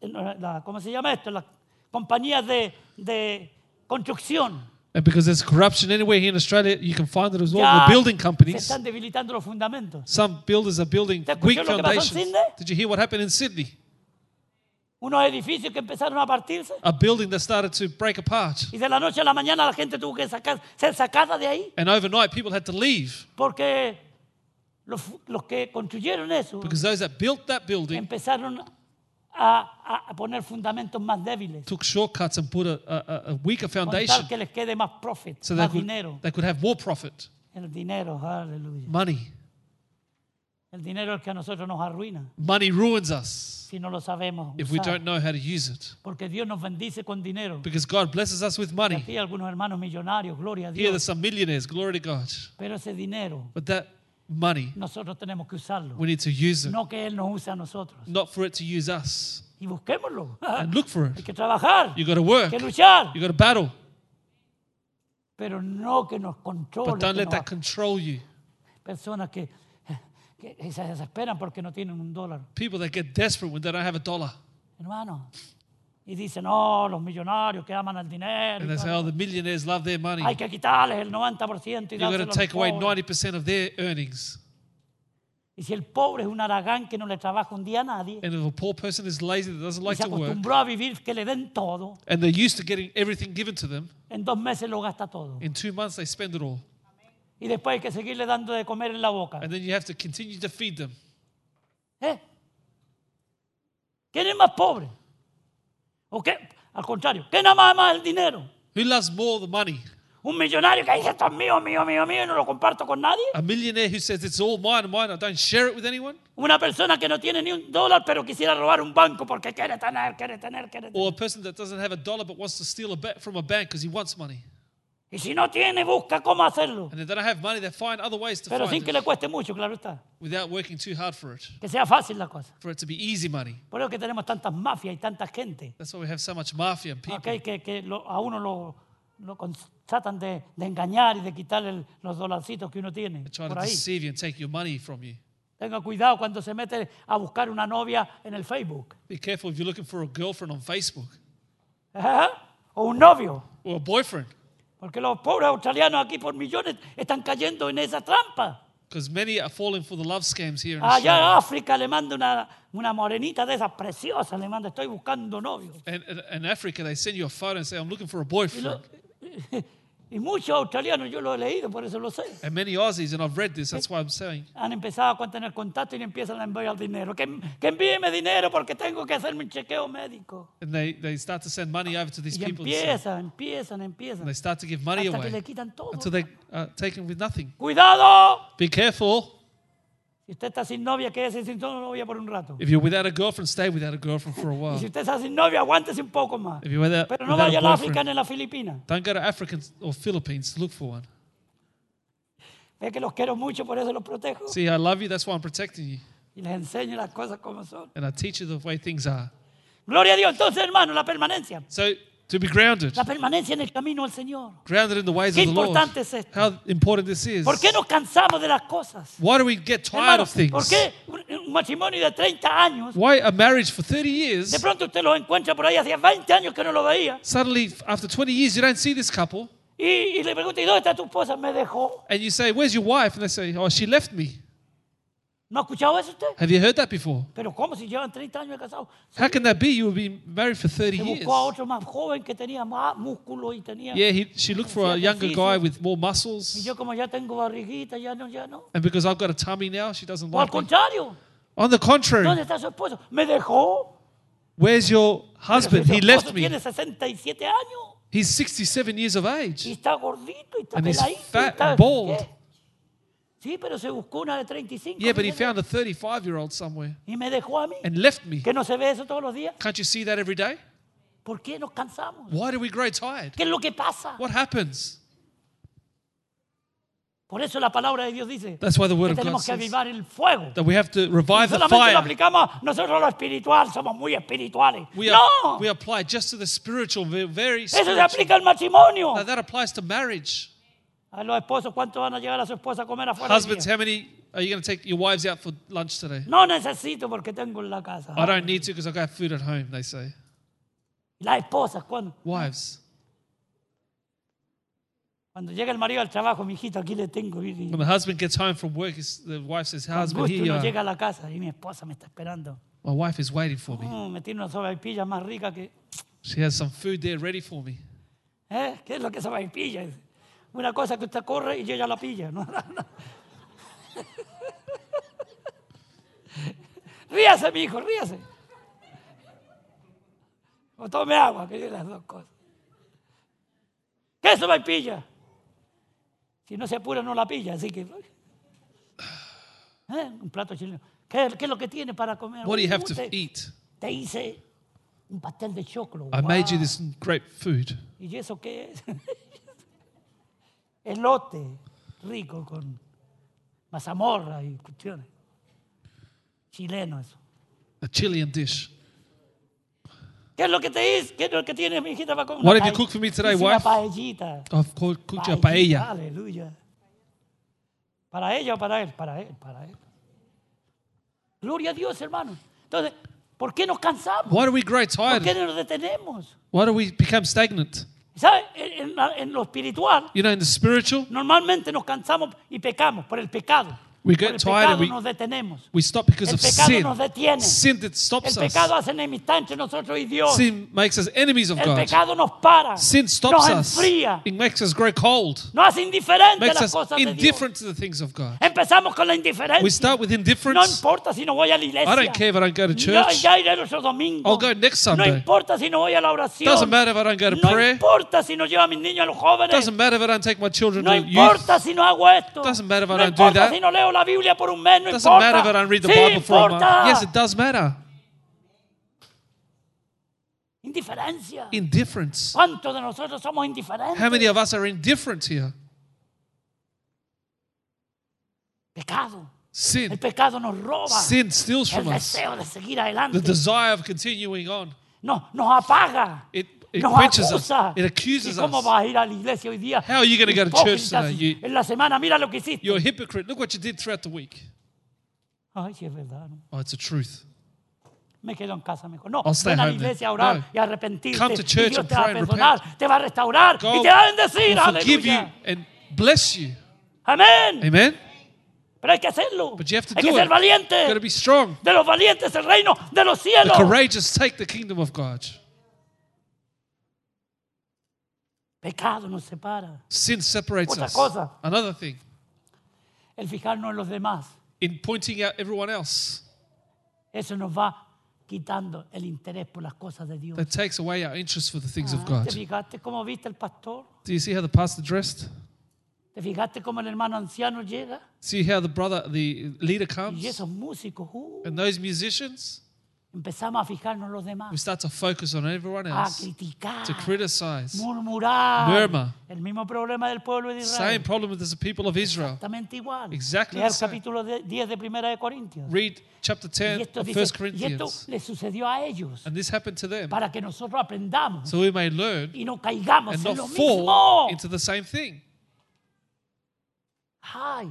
en la- ¿cómo se llama esto? Las compañías de, de construcción. And because there's corruption anywhere here in Australia, you can find it as well. Ya The building se companies, están debilitando los fundamentos. some builders are building ¿Te escuchó weak lo que pasó en foundations. Sydney? Did you hear what happened in Sydney? Unos edificios que empezaron a partirse A building that started to break apart. y de la noche a la mañana la gente tuvo que sacar, ser sacada de ahí And overnight, people had to leave porque los, los que construyeron eso because those that built that building empezaron a, a poner fundamentos más débiles. took shortcuts and put a, a, a weaker Con foundation tal que les quede más profit, so they could, dinero. they could have more profit, El dinero, money. El dinero es que a nosotros nos arruina Money ruins us si no lo sabemos if we usar. don't know how to use it. Porque Dios nos bendice con dinero. Because God blesses us with Y money. Aquí hay algunos hermanos millonarios, gloria a Here there's Dios. some millionaires, glory to God. Pero ese dinero But that money, nosotros tenemos que usarlo. we need to use it, No que Él nos use a nosotros. not for it to use us. Y busquémoslo. (laughs) And look for Hay it. que trabajar, You got to hay work. que luchar. You got to battle. Pero no que nos controle. But don't que let nos- that control you. Personas que, que se desesperan porque no tienen un dólar. People that get desperate when they don't have a dollar. Hermano. Y dicen, no, los millonarios que aman al dinero. y And they say, oh, the millionaires love their money. Hay que quitarles el 90% y got dárselo to take away pobres. 90% of their earnings. Y si el pobre es un aragán que no le trabaja un día a nadie, And if a poor person is lazy that doesn't y like se to work, acostumbró a vivir que le den todo, and they're used to getting everything given to them, en dos meses lo gasta todo. in two months they spend it all. Y después hay que seguirle dando de comer en la boca. And then you have to continue to feed them. ¿Eh? ¿Quién es más pobre? ¿O qué? Al contrario, ¿quién ama más el dinero? Who loves more the money? Un millonario que dice esto es mío, mío, mío, mío y no lo comparto con nadie. A millionaire who says it's all mine mine, I don't share it with anyone? Una persona que no tiene ni un dólar pero quisiera robar un banco porque quiere tener, quiere tener, quiere tener. Or a person that doesn't have a dollar but wants to steal a ba- from a bank because he wants money. Y si no tiene, busca cómo hacerlo. And if they don't have money, they find other ways to Pero sin find que it le cueste mucho, claro está. without working too hard for it, Que sea fácil la cosa. for it to be easy money. Por eso que tenemos tantas mafias y tanta gente. That's why we have so much mafia and people. ok, Que, que lo- a uno lo, lo con- tratan de, de engañar y de quitar el- los dolarcitos que uno tiene. They try to ahí. deceive you and take your money from you. Tenga cuidado cuando se mete a buscar una novia en el Facebook. Be careful if you're looking for a girlfriend on Facebook Ajá. O un novio. or a boyfriend, Porque los pobres australianos aquí por millones están cayendo en esa trampa. because many are falling for the love scams here in Allá Australia. África le manda una, una morenita de esas preciosas, le manda, estoy buscando novio. And and- in Africa, they send you a photo and say, I'm looking for a Y, boyfriend. lo- (laughs) Y muchos australianos, yo lo he leído, por eso lo sé. And many Aussies, and I've read this, that's why I'm saying. Han empezado a tener contacto y empiezan a enviar dinero. Que, que envíeme dinero porque tengo que hacerme un chequeo médico. And they, they start to send money over to these Y people. empiezan, empiezan, empiezan. And they start to give money Hasta que away le quitan todo. until they are taken with nothing. ¡Cuidado! Be careful. Si usted está sin novia, quédese sin novia por un rato. If you're without a girlfriend, stay without a girlfriend for a Y while. si usted está sin novia, aguántese un poco más. If you're without, Pero no without vaya a África ni a la Filipina. don't go to Africa or Philippines to look for one. Ve que los quiero mucho, por eso los protejo. See, I love you, that's why I'm protecting you. Y les enseño las cosas como son. And I teach you the way things are. Gloria a Dios. Entonces, hermano, la permanencia. So, to be grounded, La permanencia en el camino del Señor. grounded in the ways Qué of the Lord. importante es esto. How important this is. ¿Por qué nos cansamos de las cosas? Why do we get tired Hermano, of things? ¿por qué un, matrimonio de 30 años, Why a marriage for 30 de years, pronto usted los encuentra por ahí, hacía 20 años que no lo veía, suddenly after 20 years you don't see this couple, y, y le pregunta, ¿y dónde está tu esposa? Me dejó. and you say, Where's your wife? And they say, Oh, she left me. ¿No ha escuchado eso usted? Have you heard that before? Pero ¿cómo si llevan 30 años de? How can that be? You will been married for 30 Se years. buscó a otro más joven que tenía más músculo y tenía... Yeah, he, she looked for a younger guy with more Y muscles. yo como ya tengo barriguita, ya no, ya no. And because I've got a tummy now, she doesn't O al like me. contrario, On the contrary, ¿dónde está su esposo? Me dejó. where's your husband? Su He esposo left me. tiene 67 años He's 67 years of y age. está gordito y está And he's peladito. y fat está- and bald. ¿Qué? Sí, pero se buscó una de 35. Yeah, but he found a 35 year old somewhere Y me dejó a mí. and left me. ¿Que no se ve eso todos los días? Can't you see that every day? ¿Por qué nos cansamos? Why do we grow tired? ¿Qué es lo que pasa? What happens? Por eso la palabra de Dios dice That's why the word que of God tenemos que says avivar el fuego. that we have to revive the solamente lo fire. aplicamos nosotros a lo espiritual, somos muy espirituales. We, no, we apply just to the spiritual, ve- very eso se spiritual. aplica al matrimonio. Now that applies to marriage. A los esposos, ¿cuánto van a llevar a su esposa a comer afuera? Husbands, how many are you going to take your wives out for lunch today? No necesito porque tengo en la casa. I don't need to because I've got food at home, they say. Las esposas, cuando, Wives, cuando llega el marido al trabajo, mi hijito, aquí le tengo. Y, when the husband gets home from work, his- the wife says, con Husband, gusto here you uno are. llega a la casa y mi esposa me está esperando. My wife is waiting for me. Mm, me tiene una sopaipilla más rica que... She has some food there ready for me. ¿Eh? ¿Qué es lo que es sopaipilla? Una cosa que usted corre y ella la pilla. (laughs) ¿no? ríase, mi hijo, ríase. O tome agua, que yo las dos cosas. ¿Qué es sopaipilla? Si no se apura, no la pilla, así que... ¿Eh? Un plato chileno. ¿Qué, qué es lo que tiene para comer? What do you have to te, eat? te hice un pastel de choclo. I made you Wow. this great food. ¿Y eso qué es? (laughs) Elote rico con mazamorra y cuestiones. Chileno eso. A Chilean dish. ¿Qué es lo que te hice? ¿Qué es lo que tiene mi hijita para comer? What did you cook for me today, hice Una wife? paellita. I've cooked you a paella. Aleluya. ¿Para ella o para él? Para él, para él. Gloria a Dios, hermano. Entonces, ¿por qué nos cansamos? Why do we grow ¿Por qué tired? nos detenemos? Why do we become stagnant? La- en lo espiritual, You know, in the spiritual, Normalmente nos cansamos y pecamos por el pecado. We get tired pecado and we- nos detenemos. we stop because El of pecado sin. nos detiene. Sin that El stops us. hace enemistad entre nosotros y Dios. Sin makes us enemies of el God. pecado nos para. Sin nos stops us. enfría. It makes us grow cold. Nos hace indiferentes a Makes las us cosas de Dios. indifferent to the things of God. Empezamos con la indiferencia. We start with no indifference. importa si no voy a la iglesia. I don't care if I don't go to No, church. ya iré otro domingo. I'll go next No Sunday. importa si no voy a la oración. Doesn't matter if I don't go to no prayer. importa si no llevo a mis niños a los jóvenes. Doesn't matter if I don't take my children No to youth. importa si no hago esto. Doesn't matter if I no don't do that. si no leo la Biblia por un mes. No Doesn't importa. matter if I don't read the Sí Bible for a month. importa. Yes, it does matter. Indiferencia. Indifference. ¿Cuántos de nosotros somos indiferentes? How many of us are indifferent here? Pecado. El Sin. pecado nos roba. Sin steals el from us. deseo de seguir The desire of continuing on. No, nos apaga. It, it nos quenches us. It accuses ¿Y cómo us. vas a ir a la iglesia hoy día? How are you going to go to church today? You, En la semana, mira lo que hiciste. you're a hypocrite. Look what you did throughout the week. Ay, sí es verdad. ¿no? Oh, it's the truth. Me quedo en casa mejor. No, I'll stay ven a la home iglesia a orar No. y arrepentirte. Come to y church Dios and te va a perdonar, te va a restaurar Go y te va a bendecir. forgive you and bless you. Amén. Amen? Pero hay que hacerlo. But you have to hay do que ser it. You've got to be strong. De los valientes el reino de los The courageous take the kingdom of God. Pecado nos separa. Sin separates Otra us. cosa. Another thing, El fijarnos en los demás. in pointing out everyone else, Eso nos va quitando el interés por las cosas de Dios. that takes away our interest for the things of Ah, God. ¿Te fijaste cómo viste el pastor? Do you see how the pastor dressed? ¿Te fijaste cómo el hermano anciano llega? See how the brother, the leader Y comes? esos músicos, uh, And those musicians, empezamos a fijarnos en los demás, we start to focus on everyone a else, criticar, to criticize. murmurar. Murmur. El mismo problema del pueblo de Same problem with the people of Israel. Exactamente igual. Exactly Lea el same. capítulo de- 10 de Primera de Corintios. Read chapter Y 10 esto, of dice- 1 y esto Corinthians. le sucedió a ellos And this happened to them. para que nosotros aprendamos So we may learn y no caigamos and en not lo fall mismo. into the same thing. Ay,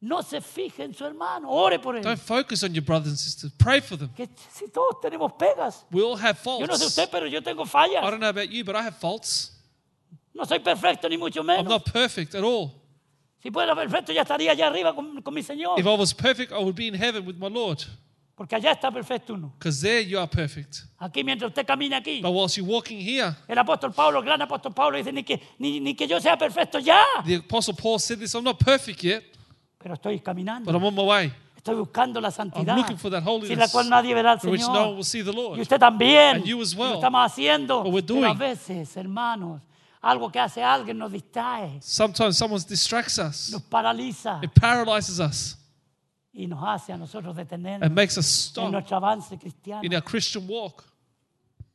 no se fije en su hermano, ore por él. Don't focus on your brothers and sisters. Pray for them. Que si todos tenemos pegas. We all have Yo no sé faults. usted, pero yo tengo I don't know about you, but I have faults. No soy perfecto ni mucho I'm not perfect at all. Si fuera perfecto ya estaría allá arriba con, con mi Señor. If I was perfect, I would be in heaven with my Lord. Porque allá está perfecto uno. Because there you are perfect. Aquí mientras usted camina aquí. But whilst you're walking here, El apóstol Pablo, el gran apóstol Pablo dice, ni que, ni, ni que yo sea perfecto ya. the Apostle Paul said this I'm not perfect yet, Pero estoy caminando. but I'm on my way. Estoy buscando la I'm santidad. looking for that Sin la holiness cual nadie verá al for which no one Señor. will see the Y Lord. usted también. And you as well. Lo estamos haciendo. What we're Pero a doing. veces, hermanos, algo que hace alguien nos distrae, Sometimes someone distracts us, nos paraliza it paralyzes us, y nos hace a nosotros detener and makes us en stop nuestro avance cristiano. in our Christian walk.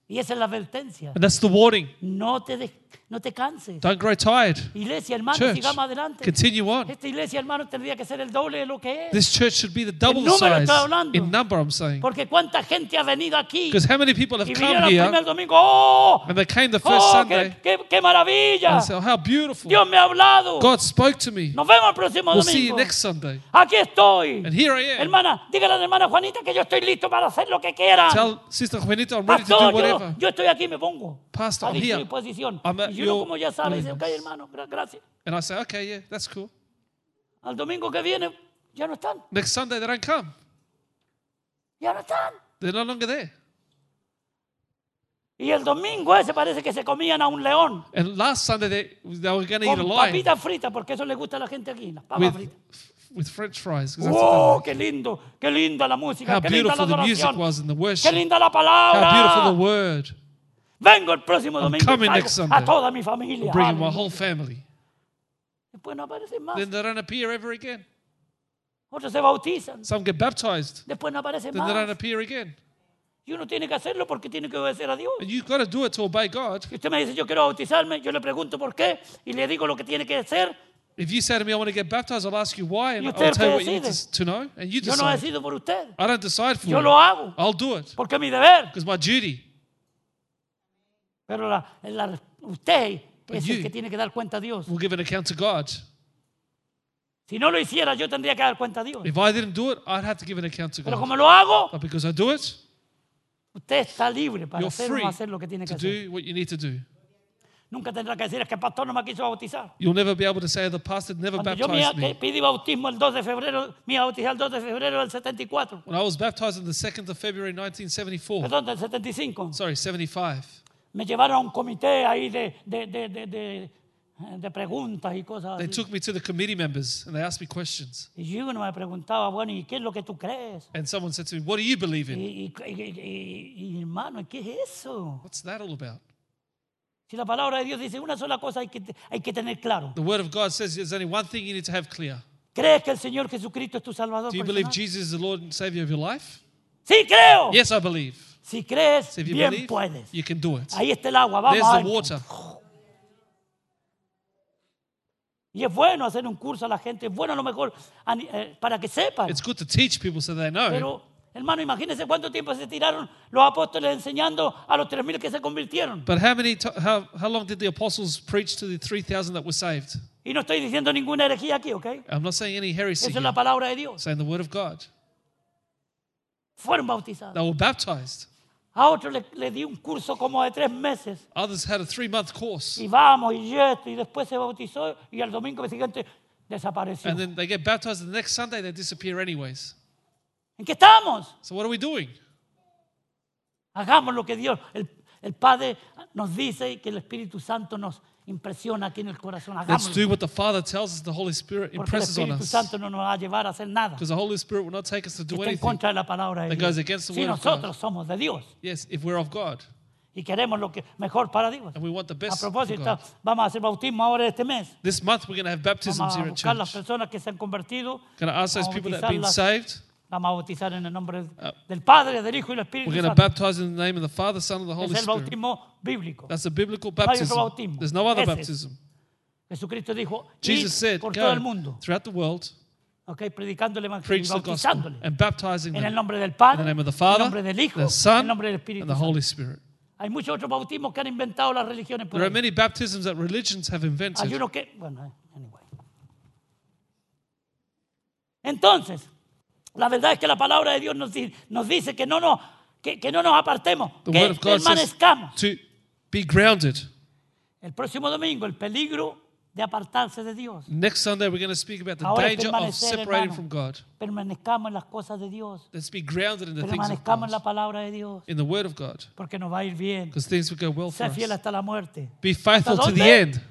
Y esa es la advertencia. And that's the warning. No te, des- no te canses. Don't grow tired. Iglesia, hermano, Church, sigamos adelante. continue on. Esta iglesia, hermano, tendría que ser el doble de lo que es. This church should be the double número size. estoy hablando. In number, I'm saying. Porque cuánta gente ha venido aquí Because how many people have y come el here primer domingo. ¡Oh! and they came the first ¡Oh, Sunday qué, qué- qué maravilla! and said, oh, how beautiful. Dios me ha hablado. God spoke to me. Nos vemos el próximo We'll see you domingo. next Sunday. Aquí estoy. And here I am. Hermana, dígale a la hermana Juanita que yo estoy listo para hacer lo que quieran. Tell Sister Juanita I'm ready to do Pastor, yo, whatever. yo estoy aquí, me pongo Pastor, a I'm here. disposición. I'm at Y uno como ya sabe, dice, ok, willingness. hermano, gra- gracias. And I say, okay, yeah, that's cool. Al domingo que viene ya no están. Next Sunday they don't come. Ya no están. They're no longer there. Y el domingo ese parece que se comían a un león. And last Sunday they, they were going to eat a Con lion papitas fritas, porque eso le gusta a la gente aquí, las papas with, fritas. with French fries. 'cause that's what they ¡Oh, like. qué lindo! ¡Qué linda la música! How ¡Qué linda la beautiful the music adoración! was in the ¡Qué worship. linda la How beautiful the palabra! word. Vengo el próximo I'm domingo coming next Sunday. a toda mi familia. I'm bringing my whole family. Después no aparecen más. Then they don't appear ever again. Otros se bautizan. Some get baptized. Después no aparecen Then they don't más. appear again. Y uno tiene que hacerlo porque tiene que obedecer a Dios. And you've got to do it to obey God. Y usted me dice, yo quiero bautizarme, yo le pregunto por qué y le digo lo que tiene que hacer. If you say to me, I want to get baptized, I'll ask you why, and Y I'll tell you what you need decide. to, to know, and you Yo no decide. decido por usted. I don't decide for Yo you. lo hago I'll do it porque es mi deber. because my duty. Pero la- la- usted es el que tiene que dar cuenta a Dios. will give an account to God. Si no lo hiciera, yo tendría que dar cuenta a Dios. If I didn't do it, I'd have to give an account to Pero God. como lo hago, But because I do it, usted está libre para you're hacer o free no hacer lo que tiene que to hacer. do what you need to do. Nunca tendrá que decir es que el pastor no me quiso bautizar. You'll never be able to say the pastor never Cuando yo me baptized me. pedí bautismo el 2 de febrero, me bautizar el 2 de febrero del 74. When I was baptized on the 2nd of February 1974, Perdón, del 75. sorry, 75, Me llevaron a un comité ahí de, de, de, de, de- preguntas y cosas they así. took me to the committee members and they asked me questions. Y uno me preguntaba, bueno, ¿y qué es lo que tú crees? And someone said to me, What do you believe Y, in? y- y- y- y, hermano, ¿qué es eso? What's that all about? Si la palabra de Dios dice una sola cosa hay que, hay que tener claro. The word of God says there's only one thing you need to have clear. ¿Crees que el Señor Jesucristo es tu Salvador? Do you believe personal? Jesus is the Lord and Savior of your life? Sí, creo. Yes, I believe. Si crees, So bien believe, puedes. you can do it. Ahí está el agua, vamos There's the water. Y es bueno hacer un curso a la gente, es bueno a lo mejor eh, para que sepan. It's good to teach people so they know. Pero, hermano, imagínense cuánto tiempo se tiraron los apóstoles enseñando a los 3.000 que se convirtieron. But how many? How how long did the apostles preach to the three thousand that were saved? Y no estoy diciendo ninguna herejía aquí, ¿ok? I'm not saying any heresy. Esa es la palabra de Dios. saying the word of God. Fueron bautizados. They were baptized. A otro le, le di un curso como de tres meses. Others had a three-month course, Y vamos, y esto, y después se bautizó, y al domingo siguiente desapareció. and then they get baptized. And the next Sunday they disappear anyways. ¿En qué estamos? So what are we doing? Hagamos lo que Dios, el, El Padre nos dice que el Espíritu Santo nos impresiona aquí en el corazón. Let's Hagámoslo. do what the Father tells us the Holy Spirit Porque el impresses on Espíritu us. Santo no nos va a llevar a hacer nada. Because the Holy Spirit will not take us to que do está en anything. contra de la palabra de that Dios. goes against the Si word of nosotros somos de Dios Yes, if we're of God y queremos lo que mejor para Dios. and we want the A best for propósito, God. vamos a hacer bautismo ahora este mes. This month we're going to have baptisms Vamos a here at buscar las church. personas que se han convertido. Going to ask those people that have been bautizarlas. saved. Vamos a bautizar en el nombre Uh, del Padre, del Hijo y del Espíritu We're going to Santo. baptize in the name of the Father, Son, and the Holy Es el Spirit. bautismo bíblico. That's a biblical hay otro baptism. bautismo. There's no other Ese es. baptism. Jesucristo dijo, Jesus "Id said, por todo el go mundo, throughout the world, okay, predicando el Evangelio y preach the gospel, bautizándole and baptizing en el them nombre del in Padre, the name of the en el Father, nombre del Hijo, the en Son, el nombre del Espíritu and the Santo. Holy Spirit. Hay muchos otros bautismos que han inventado las religiones por There are ahí. many baptisms that religions have Hay invented. uno que, bueno, eh, anyway. Entonces, la verdad es que la palabra de Dios nos, nos dice que no nos, que, que no nos apartemos, The que God permanezcamos. to be grounded. El próximo domingo, el peligro de apartarse de Dios. Next Sunday, we're going to speak about the Ahora danger of separating hermano. from God. Permanezcamos en las cosas de Dios. Let's be grounded in the things of Permanezcamos en la God, palabra de Dios, in the Word of God, porque nos va a ir bien. because things will go well for Sé fiel us. hasta la muerte. Be faithful ¿Hasta to the end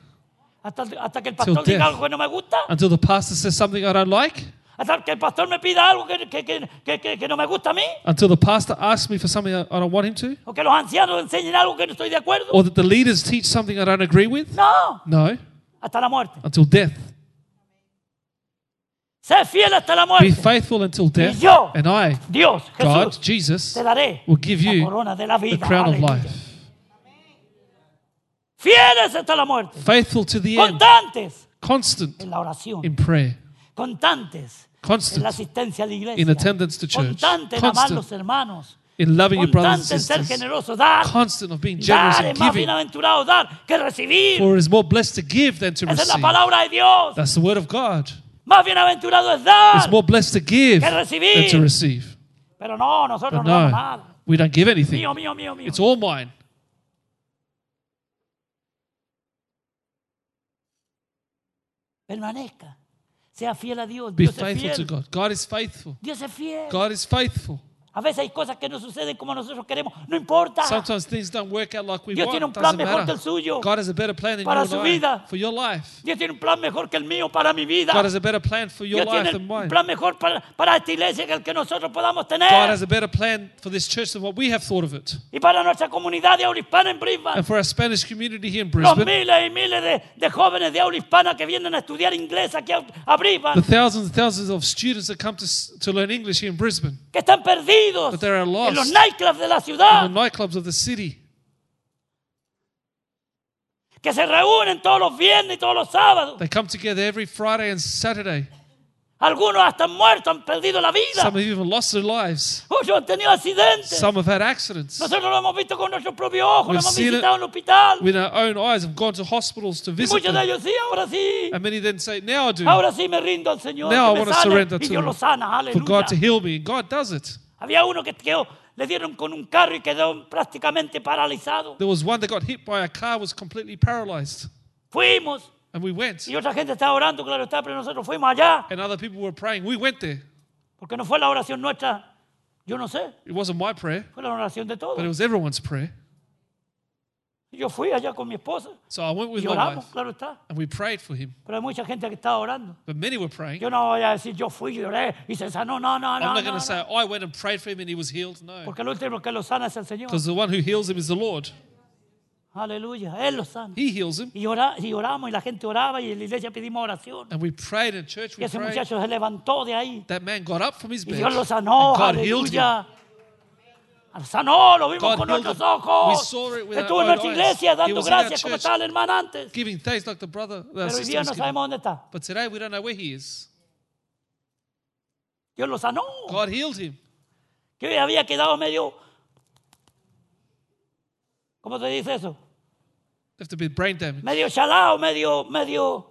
Hasta, hasta que el pastor diga algo que no me gusta. until the pastor says something I don't like, Hasta que el pastor me pida algo que, que- que- que- no me gusta a mí. until the pastor asks me for something I don't want him to, O que los ancianos enseñen algo que no estoy de acuerdo. or that the leaders teach something I don't agree with. No, No, hasta la muerte. until death. Sé fiel hasta la Be faithful until death. yo, And I, Dios, God, Jesús, Jesus, te daré will give la you corona de la the vida. crown of life. Fieles hasta la muerte. Faithful to the end. Constantes Constant en la oración. in prayer. Constantes constant in attendance to church, constant in loving your brothers and sisters, constant of being generous and giving. For it is more blessed to give than to receive. That's the word of God. It's more blessed to give than to receive. But no, we don't give anything. It's all mine. Permanezca. Sea fiel a Dios. Be Dios es faithful to. God. God is faithful. Dios es fiel. God is faithful. A veces hay cosas que no suceden como nosotros queremos. No importa. Sometimes things don't work out like we Dios want. tiene un plan Doesn't mejor que el suyo. God has a better plan than Para your su life. vida. For your life. Dios tiene un plan mejor que el mío para mi vida. God has a better plan for your Dios life tiene than un mine. plan mejor para, para esta iglesia que el que nosotros podamos tener. God has a better plan for this church than what we have thought of it. Y para nuestra comunidad de habla hispana en Brisbane. And for our Spanish community here in Los Brisbane, miles y miles de, de jóvenes de habla hispana que vienen a estudiar inglés aquí a, a Brisbane. the thousands and thousands of students that come to, s- to learn English here in Brisbane, Que están perdidos But they are lost. en los nightclubs de la in the nightclubs of the city, Que se reúnen todos los viernes y todos los sábados. they come together every Friday and Saturday. Algunos hasta han muerto, han perdido la vida. Some have even lost their lives. Muchos han tenido accidentes. Some have had accidents. Nosotros lo hemos visto con nuestros propios ojos, lo hemos visitado en el hospital. With our own eyes, have gone to hospitals to visit muchos de them. ellos sí, ahora sí. And many then say, Now I do. Ahora sí me rindo al Señor. Now I want to surrender to Him for God to heal me. And God does it. Había uno que quedó, le dieron con un carro y quedó prácticamente paralizado. There was one that got hit by a car, was completely paralyzed. Fuimos And we went. y otra gente estaba orando, claro está, pero nosotros fuimos allá. And other people were praying. We went there. Porque no fue la oración nuestra, yo no sé, It wasn't my prayer, fue la oración de todos. but it was everyone's prayer. Yo fui allá con mi esposa So I went with y my oramos, wife claro está. and we prayed for him. Pero hay mucha gente que estaba orando. But many were praying. Yo no voy a decir, yo fui, yo oré y se sanó. No, no, I'm no. not no, going no. to say, I went and prayed for him and he was healed. No. Porque el último que lo sana es el Señor. Because the one who heals him is the Lord. Aleluya, Él lo sana. He heals him. Y, ora- y oramos y la gente oraba y en la iglesia pedimos oración. And we prayed in church. Y We ese prayed. muchacho se levantó de ahí That man got up from his y bed. Dios lo sanó. and God healed him. Aleluya. Sanó, lo vimos God con nuestros ojos. Estuvo en nuestra iglesia dando gracias como estaba antes. Giving thanks like the brother, the Pero hoy día no sabemos dónde está. But today we don't know where he is. Dios lo sanó. God healed him. Que había quedado medio. ¿Cómo se dice eso? To be brain damage. Medio chalao, medio, medio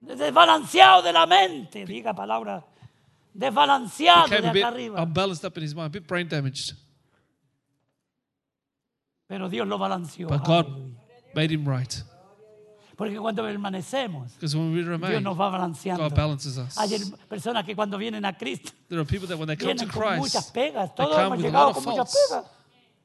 desbalanceado de la mente. Diga palabra. Desbalanceado de acá arriba. unbalanced up in his mind, a bit brain damaged. Pero Dios lo balanceó. But God made him right. Porque cuando permanecemos, Because when we Dios remain, nos va balanceando. God balances us. Hay personas que cuando vienen a Cristo There are people that when they come to vienen con muchas pegas. Todos hemos llegado con muchas pegas.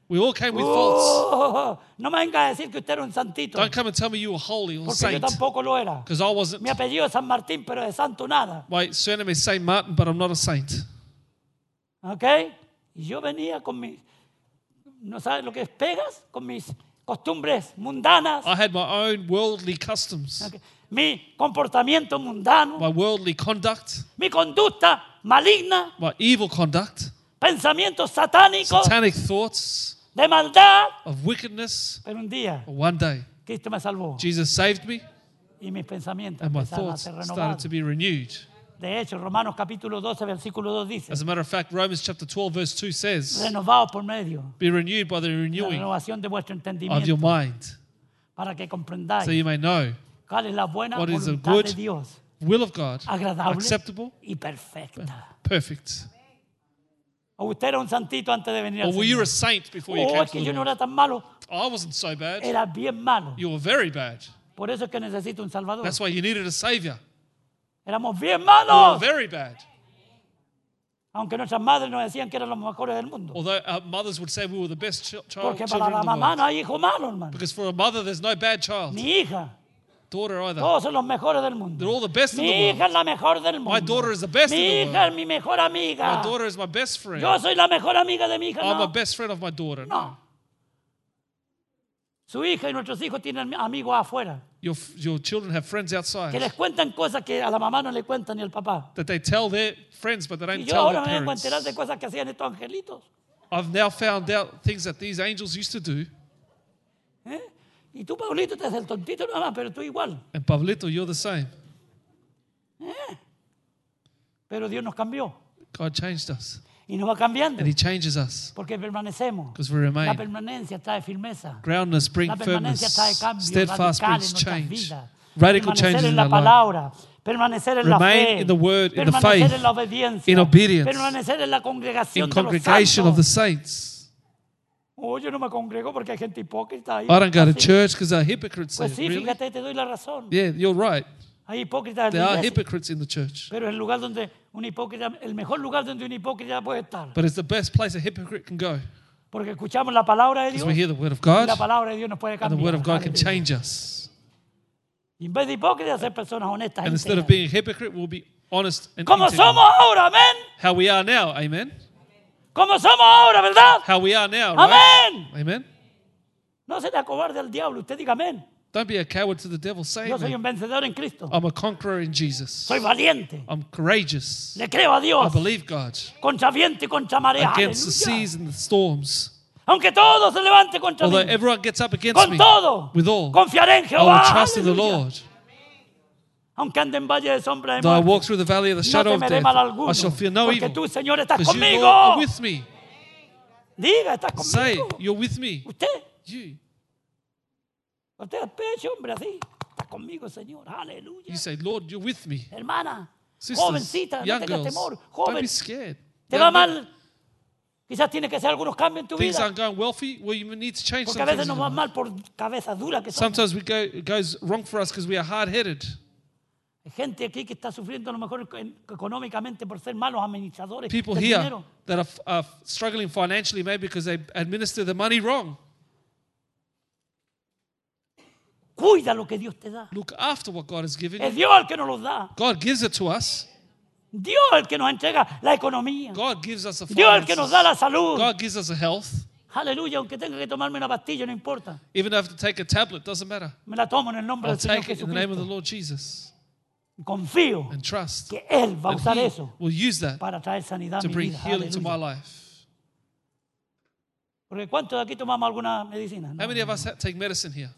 We all came with faults. Oh, (laughs) no me venga a decir que usted era un santito, Don't come and tell me you were holy or porque yo saint, tampoco lo era. because I wasn't. Mi apellido es San Martín, pero de santo nada. My surname is Saint Martin, but I'm not a saint. ¿Ok? Y yo venía con mis, ¿no sabes lo que es pegas? Con mis costumbres mundanas, I had my own worldly customs, ¿ok? mi comportamiento mundano, my worldly conduct, mi conducta maligna, my evil conduct, pensamientos satánicos satanic thoughts de maldad. of wickedness. Pero un día one day, Cristo me salvó Jesus saved me, y mis pensamientos and my empezaron a thoughts ser started renovados. to be renewed. De hecho, Romanos capítulo 12, versículo 2 dice, As a matter of fact, Romans chapter 12, verse 2 says, renovados por medio Be renewed by the de la renewing renovación de vuestro of entendimiento your mind, para que comprendáis so you may know cuál es la buena what is the voluntad good de Dios, will of God, agradable acceptable, y perfecta. perfect. O usted era un santito antes de venir Or al were you Señor. a saint before you Oh, came es to que the yo no Lord? era tan malo, I wasn't so bad. era bien malo. You were very bad. Por eso es que necesito un Salvador. That's why you needed a savior. Éramos bien You were malos, very bad. aunque nuestras madres nos decían que eran los mejores del mundo. Although our mothers would say we were the best ch- child Porque children para in la the mamá world. no hay hijo malo, hermano. Because for a mother, there's no bad child, Mi hija, daughter either. todos son los mejores del mundo. They're all the best in Mi the world. hija es la mejor del mundo. My daughter is the best mi in the hija world. es mi mejor amiga. My daughter is my best friend. Yo soy la mejor amiga de mi hija. I'm No, a best friend of my daughter. no. Su hija y nuestros hijos tienen amigos afuera Your, your children have friends que outside les cuentan cosas que a la mamá no le cuentan ni al papá. that they tell their friends, but they don't yo tell ahora their me vengo a parents. enterar de cosas que hacían estos angelitos. I've now found out things that these angels used to do. ¿eh? Y tú, Paulito, te haces el tontito nada más, pero tú igual. And Pablito, you're the same. ¿Eh? Pero Dios nos cambió God changed us. y nos va cambiando And He changes us porque permanecemos. because we remain. La permanencia trae firmeza. Groundness brings La firmness. Steadfast brings change. Radical changes in our palabra, permanecer en la Remain fe, in the word, in the faith, la in obedience, permanecer en la congregación In congregation of the saints. Oh, yo no me congrego porque hay gente hipócrita ahí. I don't go to church because there are hypocrites Pues there. sí, Really? fíjate, te doy la razón. Yeah, you're right. Hay hipócritas en There la are iglesia, hypocrites in the church. pero el lugar donde un hipócrita, el mejor lugar donde un hipócrita puede estar, But it's the best place a hypocrite can go porque escuchamos la palabra de because Dios we hear the word of y God la palabra de Dios nos puede and the cambiar. word of God can Aleluya. change us. Y en vez de hipócritas, ser personas honestas. And instead of being a hypocrite, we'll be honest and Como integral. somos ahora, amén. How we are now, amen. Como somos ahora, ¿verdad? How we are now, right? Amén. Amen. No se le acobarde al diablo, usted diga amén. Don't be a coward to the devil. Say Yo soy un vencedor en Cristo. I'm a conqueror in Jesus. Soy valiente. I'm courageous. Le creo a I Dios. believe God Contra viento y contra marea. against the seas and the storms. Aunque todo se levante contra Although mí. everyone gets up against Con me, todo. with all, Confiaré en I will trust in the Lord. Aunque ande en valle de sombra de Though I muerte. walk through the valley of the No shadow of temeré death, mal alguno. I shall fear no porque evil. tú, Señor, estás Because you. Lord, are with me. Diga, estás Say, conmigo. you're with me. Usted, You. usted es pecho, hombre, así. Está conmigo, Señor. Aleluya. You say, Lord, you're with me. Hermana, Sisters, jovencita, no young tengas girls, temor. don't Joven, be scared. te Young va men, mal. Quizás tiene que hacer algunos cambios en tu Things vida. aren't going well for you. Well, you need to change Porque some a veces things. nos va mal por cabeza dura que somos. Sometimes we go, it goes wrong for us because we are hard-headed. Hay gente aquí que está sufriendo a lo mejor en- económicamente por ser malos administradores People here dinero. that are, are struggling financially maybe because they administer the money wrong. Cuida lo que Dios te da. Look after what God has given Es you. Dios el que nos los da. God gives it to us. Dios el que nos entrega la economía. God gives us the Dios el que nos da la finances. salud. God gives us a health. Aleluya, aunque tenga que tomarme una pastilla, no importa. Even if I have to take a tablet, doesn't matter. Me la tomo en el nombre I'll del Señor take it in the name of the Jesucristo. Lord Jesus Confío and trust que Él va a that usar He eso will use that para traer sanidad a to mi bring vida. healing to my Aleluya. life. Porque ¿cuántos de aquí tomamos alguna medicina? No. How many of us ha- take medicine here?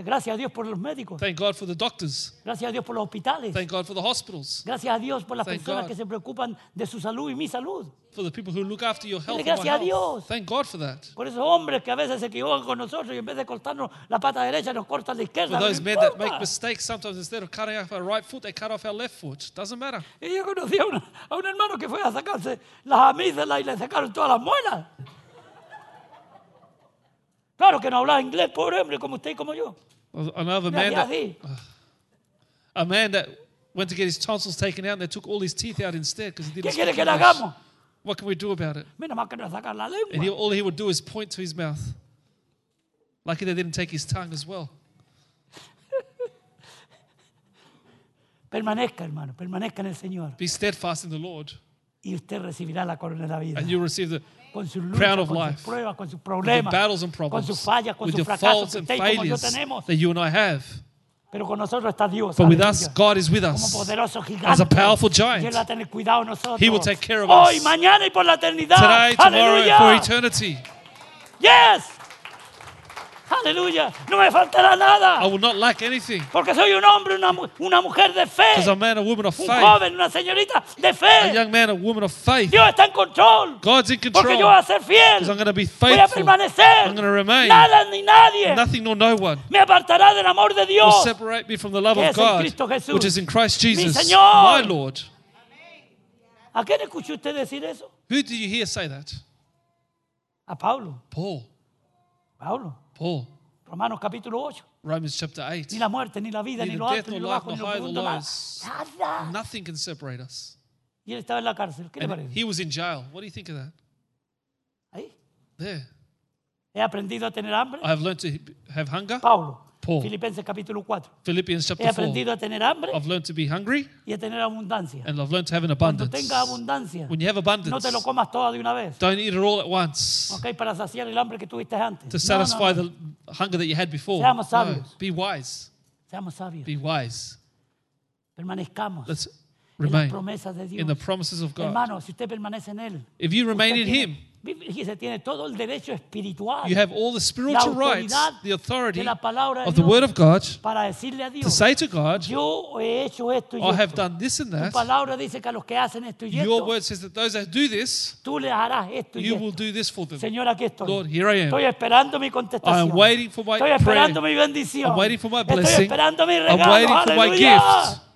Gracias a Dios por los médicos. Thank God for the doctors. Gracias a Dios por los hospitales. Thank God for the hospitals. Gracias a Dios por las Thank personas God. que se preocupan de su salud y mi salud. For the people who look after your health. my gracias a. Dios. Thank God for that. Por esos hombres que a veces se equivocan con nosotros y en vez de cortarnos la pata derecha nos cortan la izquierda. For no those men that make mistakes, sometimes instead of cutting off our right foot, they cut off our left foot. Doesn't matter. Y yo conocí a, una- a un hermano que fue a sacarse las amígdalas y le sacaron todas las muelas. Claro que no hablaba inglés, pobre hombre, como usted y como yo. Another man that, (sighs) a man that went to get his tonsils taken out and they took all his teeth out instead because he didn't quiere speak que le hagamos? What can we do about it? Mira más que sacar la And he, all he would do is point to his mouth. Lucky they didn't take his tongue as well. (laughs) Permanezca, hermano, permanezca en el Señor. Be steadfast in the Lord, Y usted recibirá la corona de la vida. and you'll receive the Con sus crown luchas, of con sus life. pruebas, con sus with problemas, battles and con problems, sus fallas, con with sus fracasos faults que and usted y como yo failures tenemos. that you and I have. Pero con nosotros está Dios. But with us, God is with como us. poderoso gigante. as a powerful giant. Y Él va a tener cuidado de nosotros. He will take care of Hoy, us. mañana y por la eternidad. Today, tomorrow, Aleluya. for eternity. Yes. Aleluya. No me faltará I nada. will not lack anything. Porque soy un hombre, una, una mujer de fe. Because I'm a man, a woman of Un faith. joven, una señorita de A fe. young man, a woman of faith. Dios está en control. God's in Porque yo voy a control. ser fiel. Because I'm going to be Voy a faithful. permanecer. I'm gonna remain. Nada ni nadie Nothing nor no one me apartará del amor de will Dios. separate me from the love of God, Jesús. which is in Christ Jesus, Señor. my Lord. ¿A quién escuchó usted decir eso? Who do you hear say that? A Pablo. Paul. Pablo. Oh. Paul. Romanos capítulo 8. Romans chapter 8. Ni la muerte, ni la vida, ni lo alto, ni lo bajo, ni lo profundo, nada. Nothing can separate us. Y él estaba en la cárcel. ¿Qué le And parece? he was in jail. What do you think of that? Ahí. There. He aprendido a tener hambre. I have learned to have hunger. Pablo. Paul. Filipenses capítulo 4. Philippians He chapter 4. aprendido a tener hambre I've learned to be hungry y a tener abundancia. and I've learned to have an Cuando abundance. tenga abundancia, When you have no abundance, te lo comas todo de una vez. don't eat it all at once ¿Ok? Para saciar el hambre que tuviste antes. to No, no, satisfy no. the hunger that you had before. Seamos No. Be wise. Seamos sabios. Be wise. Permanezcamos Let's en las remain promesas de Dios. in the promises of God. Hermano, si usted permanece en Él, If you remain in tiene, Him, fíjese, tiene todo el derecho espiritual you have all the spiritual rights, the authority de la palabra de of the Word of God para decirle a to say to God, yo he hecho esto y I have done this and Tu that. palabra dice que a los que hacen esto y Your esto, word says that those that do this, tú les harás esto y you esto. will do this for them. Señor, aquí estoy. Lord, here I am. Estoy esperando mi I am waiting for my Estoy esperando prayer. mi bendición. I'm waiting for my Estoy blessing. esperando mi I'm regalo. waiting for my Aleluya. gift.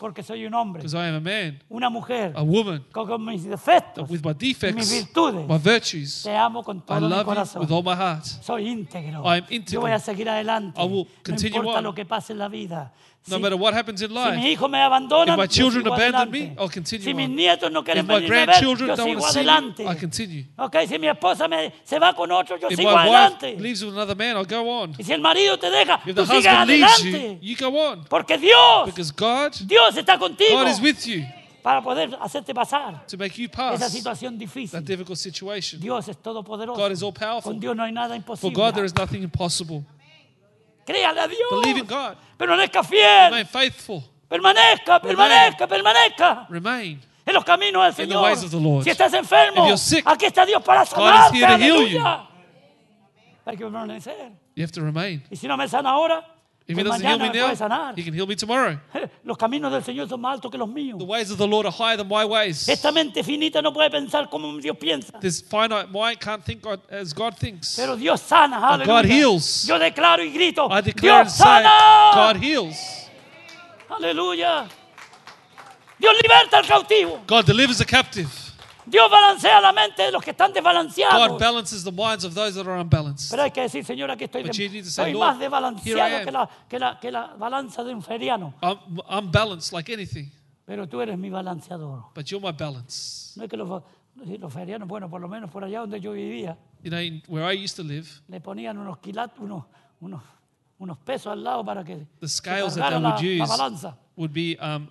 Porque soy un hombre, Because I am a man, una mujer, a woman, con, con mis defectos. with my defects, Mis virtudes. my virtues. Te amo con I todo mi love you corazón. with all my heart. Soy íntegro. I am integral. Yo voy a seguir adelante. I will no continue importa on. lo que pase en la vida. No Si- matter what happens in Si life, mis hijos me abandonan, If my children abandon adelante. me, I'll continue si mis nietos no quieren if my a ver, grandchildren yo don't want to see adelante. me, I continue. Ok, si mi esposa me, se va con otro, yo If sigo my wife adelante. leaves with another man, I'll go on. Y si el marido te deja, If tú the sigues husband leaves you, adelante. you go on. Porque Dios, Because God, Dios está contigo God is with you para poder hacerte pasar to make you esa pass situación that difficult situation. Dios es todopoderoso. God is all powerful. Con Dios no hay nada For. God, there is nothing impossible. Créale a Dios. Believe in God. Permanezca fiel. Remain faithful. Permanezca, permanezca, permanezca. Remain. En los caminos del Señor. Si estás enfermo, sick, aquí está Dios para sanarte. Aleluya. Hay que permanecer. You have to remain. Y si no me sana ahora, If He doesn't heal me now. He can heal me tomorrow. (laughs) Los caminos del Señor son más altos que los míos. The ways of the Lord are higher than my ways. Esta mente finita no puede pensar como Dios piensa. This finite mind can't think God, as God thinks. Pero Dios sana, But God heals. Yo declaro y grito, I declare and Dios say, sana. God heals. Aleluya. Dios liberta al cautivo. God delivers the captive. Dios balancea la mente de los que están God desbalanceados. balances the minds of those that are unbalanced. Pero hay que decir, Señor, aquí estoy, But de- you need to say, estoy Lord, más here I desbalanceado am. que la, que, la, que la balanza de un feriano. I'm, I'm balanced like anything, Pero tú eres mi balanceador. but you're my balance. No es que los, los ferianos, bueno, por lo menos por allá donde yo vivía, You know, in, where I used to live, le ponían unos quilates, unos, unos, unos pesos al lado para que the se scales that cargara they la, would la use balanza. would be um,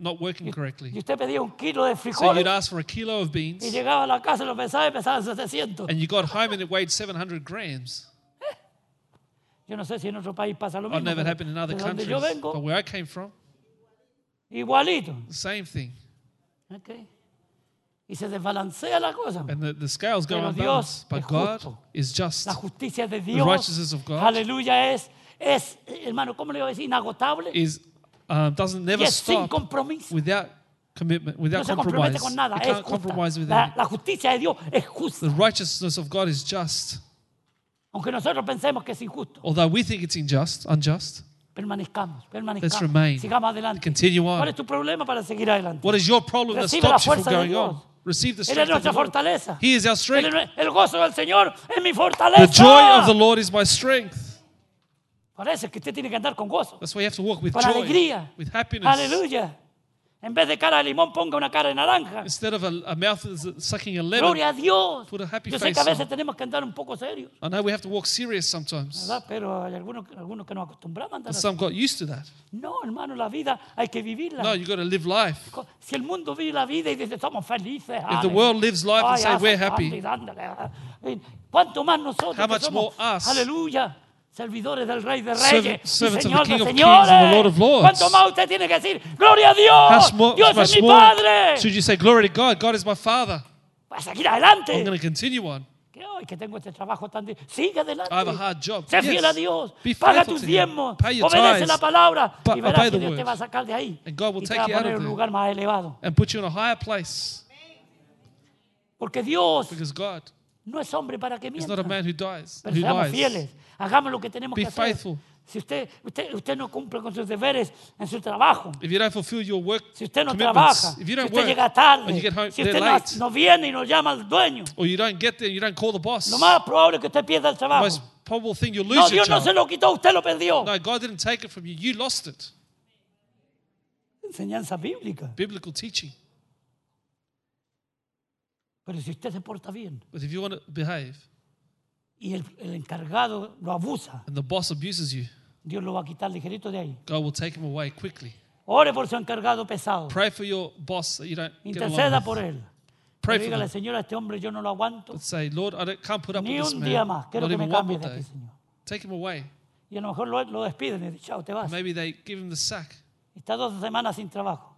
not working Y correctly. usted pedía un kilo de So frijoles you'd ask for a kilo of beans, y llegaba a la casa y lo pesaba y pesaba 700. and you got home and it weighed 700 grams. Yo no sé si en otro país pasa lo I mismo. know that pero happened in other de donde countries, yo but vengo, where I came from, igualito. the same thing. Ok. Y se desbalancea la cosa. And the, the scales go Pero unbalanced. Dios But God justo. is just. La justicia de The Dios, righteousness of God aleluya, es, es, hermano, ¿cómo le voy a decir? Inagotable. is um, doesn't never es stop without commitment, No without se compromete compromise. con nada, You can't compromise with La, la justicia de Dios es justa. The righteousness of God is just. Aunque nosotros pensemos que es injusto. Although we think it's unjust, unjust, Permanezcamos, let's remain. Sigamos adelante. Continue ¿Cuál on. es tu problema para seguir adelante? What is your problem that stops you from going on? Receive the Él es strength of the nuestra fortaleza. He is our strength. es- el gozo del Señor es mi fortaleza. The joy of the Lord is my strength. Por eso es que usted tiene que andar con gozo. That's why you have to walk with Con joy, alegría. with happiness. Aleluya. En vez de cara de limón, ponga una cara de naranja. Instead of a, a mouth sucking a lemon, Gloria a Dios. Put a happy Yo sé que face a veces on. tenemos que andar un poco serios, I know we have to walk serious sometimes. ¿verdad? Pero hay algunos, algunos que nos acostumbramos a andar But así. some got used to that. No, hermano, la vida hay que vivirla. No, you got to live life. Si el mundo vive la vida y dice somos felices, If the world lives life and say we're happy, ¿cuánto más nosotros How que much somos, more us? aleluya, servidores del Rey de Reyes, the Señor King de of Kings and the Lord Señores? ¿Cuánto más usted tiene que decir, gloria a Dios, small, Dios much es mi more Padre? should you say, Glory to God, God is my Father? Para seguir adelante. I'm going to continue on. Que hoy que tengo este trabajo tan difícil. Sigue adelante. I have a hard job. Sé fiel a Yes. Dios. Be Paga tus diezmos. Pay your Obedece la palabra. Y verás que the Dios te word. va a sacar de ahí. And God will y te take va a you out poner of en un lugar más elevado. and put you in a higher place. Porque Dios Because God no es hombre para que is mienta. not a man who dies, Pero seamos fieles. Hagamos lo que tenemos Be que hacer. faithful. Si usted, usted, usted no cumple con sus deberes en su trabajo, If you don't fulfill your work si usted no commitments, trabaja, if si you don't usted work, llega or tarde, you get home si usted no, late, no viene y no llama al dueño, or you don't get there, you don't call the boss, lo más probable es que usted pierda el the trabajo. most probable thing you'll lose No, your Dios no job. se lo quitó, usted lo perdió. No, God didn't take it from you. You lost it. Enseñanza bíblica. Biblical teaching. Pero si usted se porta bien But if you want to behave y el, el encargado lo abusa, and the boss abuses you, Dios lo va a quitar ligerito de ahí. God will take him away quickly. Ore por su encargado pesado. Pray for your boss that you don't get along Interceda with. por él. Pray Pero for dígale, them. Señor, a este hombre yo no lo aguanto But say, Lord, I don't, can't put up ni with this un man. día más. Quiero Not que me even one more cambies de day. aquí, Señor. Take him away. Y a lo mejor lo, lo despiden y chao, te vas. Maybe they give him the sack. Está dos semanas sin trabajo.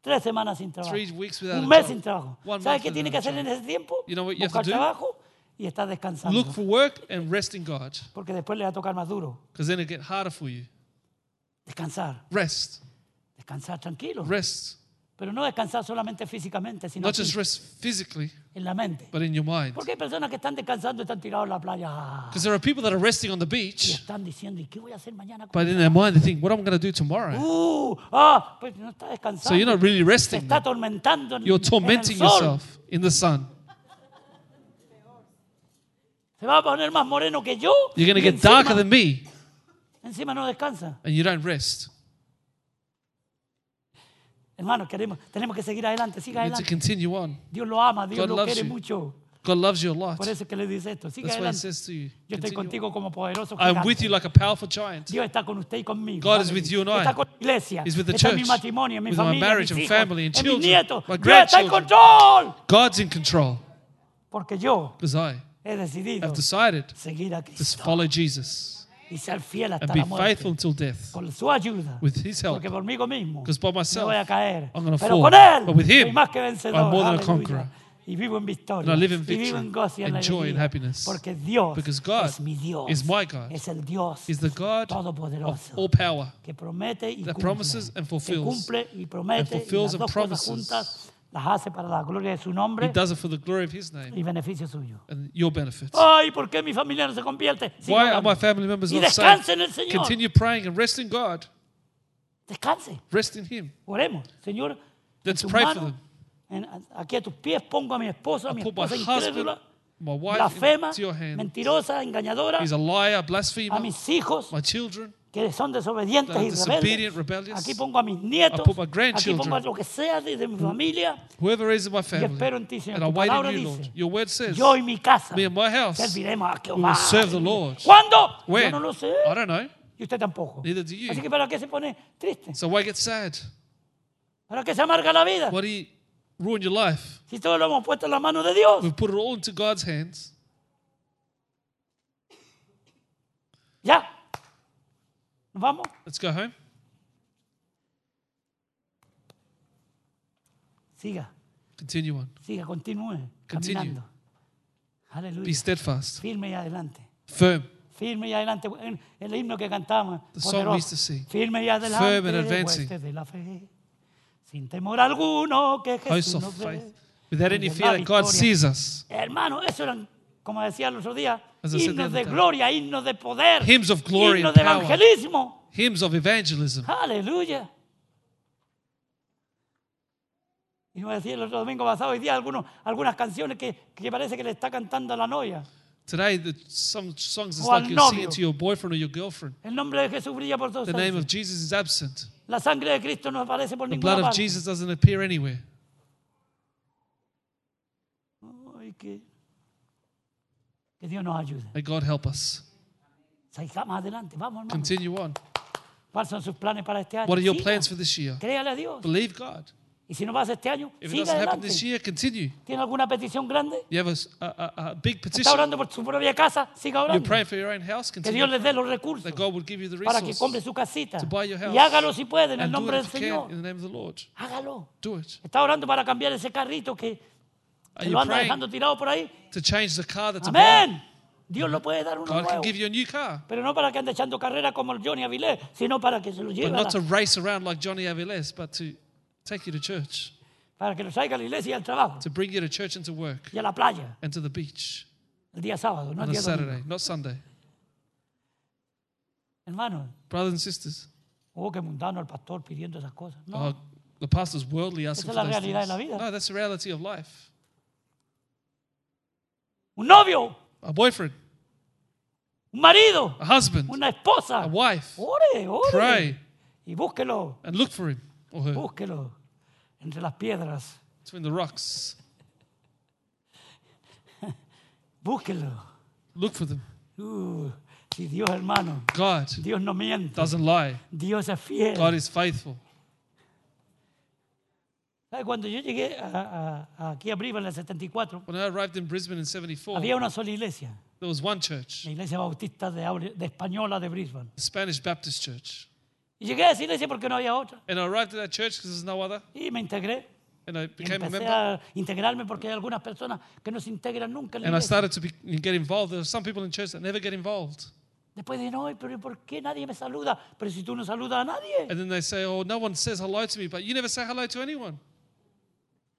Tres semanas sin trabajo. Three weeks without Un a mes job. sin trabajo. One ¿Sabe month qué tiene que without a hacer en job. ese tiempo? You know what you have to do? trabajo y estar descansando. Look for work and rest in God. Porque después le va a tocar más duro. Because then it get harder for you. Descansar. Rest. Descansar tranquilo. Rest. Pero no descansar solamente físicamente, sino Not just rest physically, en la mente. but in your mind. Porque hay personas que están descansando y están tirados en la playa. Because there are people that are resting on the Y beach, están diciendo, ¿y qué voy a hacer mañana? but in their mind they think, what am I going to do tomorrow? Uh, ah, pues no está descansando. So you're not really resting. está atormentando You're tormenting yourself in the sun. Se va a poner más moreno que yo. You're going to get darker than me, encima no descansa. and you don't rest. Hermanos, queremos, tenemos que seguir adelante. Siga You need to continue on. Dios lo ama, Dios God lo loves quiere you. mucho. God loves you a lot. Por eso es que le dice esto. Siga That's why He adelante. says to you, Yo estoy contigo on. como poderoso I'm with you like a powerful giant. Dios está con usted y conmigo. God is with you and I. Está con la iglesia. He's with the está en mi church. matrimonio, mi With my marriage and family and en mis children, nietos. my Dios está en control. God's in control Porque yo because I he decidido have decided seguir a to Cristo follow Jesus y ser fiel hasta and be la muerte. faithful until death Con su ayuda. with His help. Porque por mismo Because by myself, voy a caer. I'm gonna Pero fall. con Él But with Him, más que vencedor. I'm more than a Aleluya. conqueror. Y vivo en victoria. And I live in y vivo victory en gozo y en and joy and happiness. Porque Dios Because God es mi Dios. is my God. Es el Dios He's the God of todopoderoso. all power. que promete y that cumple. promises and que fulfills. cumple y promete And fulfills y las and dos cosas promises. juntas las hace para la gloria de su He does it for the glory of His name y beneficio suyo. and your benefit. Ay, ¿por qué mi familia no se convierte? Siga Why are orando. my family members y not descanse en el Señor. Continue praying and rest in God. Descanse. Rest in Him. Oremos, Señor. en Let's tus pray for manos, them. en- aquí a tus pies pongo a mi esposa, a mi put my esposa husband, incrédula, my wife blasfema, mentirosa, engañadora, He's a liar, a mis hijos My children, que son desobedientes y disobedient, rebeldes. rebellious. Aquí pongo a mis nietos, I put my aquí grandchildren. pongo a lo que sea de, de mi familia. whoever is in my Y family. espero en ti, Señor. And I wait on you, dice, Lord. Your word says, yo y mi casa me and my house, serviremos a Jehová. serve the Lord. ¿Cuándo? Yo When? no lo sé. I don't know. Y usted tampoco. Neither do you. Así que ¿para qué se pone triste? So why get sad? ¿Para qué se amarga la vida? Why do you ruin your life? Si todo lo hemos puesto en la mano de Dios. We've put it all into God's hands. Ya. ¿Nos vamos? Let's go home. Siga, Continue on. siga, continúe Continue. caminando. Aleluya. Be steadfast, Firme y adelante. firm. Firme y adelante. El himno que cantamos. The song we used to sing. Firme y adelante. Firm and advancing. de la fe. Sin temor alguno que Jesús nos ve. Without any fear that God sees us. Hermano, eso eran, como decía el otro día, As I said the himnos de gloria, himnos de poder, Hymns of glory himnos de evangelismo. Hymns of evangelism. Aleluya. Y me decía el otro domingo pasado, hoy día algunos, algunas canciones que, que parece que le está cantando a la novia. Today, the, some songs al like you're singing to your boyfriend or your girlfriend. El nombre de Jesús brilla por todos The name of Jesus is absent. La sangre de Cristo no aparece por The ninguna blood of parte. Jesus doesn't appear anywhere. Ay, que, que Dios nos ayude. May God help us. Sigamos adelante, vamos hermano. Continue on. ¿Cuáles son sus planes para este año? What are your Siga. plans for this year? Créale a Dios. Believe God. Y si no pasa este año, If it siga doesn't happen adelante. this year, continue. ¿Tiene alguna petición grande? You have a big ¿Está petition. orando por su propia casa? Siga You're orando. praying for your own house. Que. Dios les dé los recursos That God will give you the para que compre su casita. to buy your house. Y hágalo si puede en el nombre del Señor. can in the name of the Lord. Hágalo. Do it. Está orando para cambiar ese carrito que, que lo anda dejando tirado por ahí. to change the car that's a blind? Amén. Dios lo puede dar uno God can nuevo. give you a new car. Pero no para que ande echando carrera como el Johnny Avilés, sino para que se lo lleve But not to race around like Johnny Aviles, but to take you to church, para que traiga a la iglesia y al trabajo to bring you to church and to work y a la playa and to the beach el día sábado, no el on a domingo. Saturday, not Sunday. Brothers and sisters, oh, hubo que mundarnos al pastor pidiendo esas cosas. No, oh, the pastor's worldly asking Esa es la realidad de la vida. No, that's the reality of life. un novio, A boyfriend, un marido, a husband, una esposa. a wife. Ore, ore. Pray Y búsquelo, and look for him or her búsquelo entre las piedras. between the rocks. (laughs) Búsquelo. Look for them. Uh, si Dios, hermano, God Dios no miente. doesn't lie. Dios es fiel. God is faithful. ¿Sabe? Cuando yo llegué a- a- aquí a Briva en el 74, When I arrived in Brisbane in 74, había una sola iglesia, there was one church, la iglesia bautista de, Aure- de Española de Brisbane. the Spanish Baptist Church. Y llegué a esa iglesia porque no había otra. And I arrived at that church because there's no other. Y me integré. And I Y became a empecé member. a integrarme porque hay algunas personas que no se integran nunca en la And I iglesia. started to be, get involved. There are some people in church that never get involved. Después dije, no, pero ¿por qué nadie me saluda? Pero si tú no saludas a nadie. And then they say, oh, no one says hello to me, but you never say hello to anyone.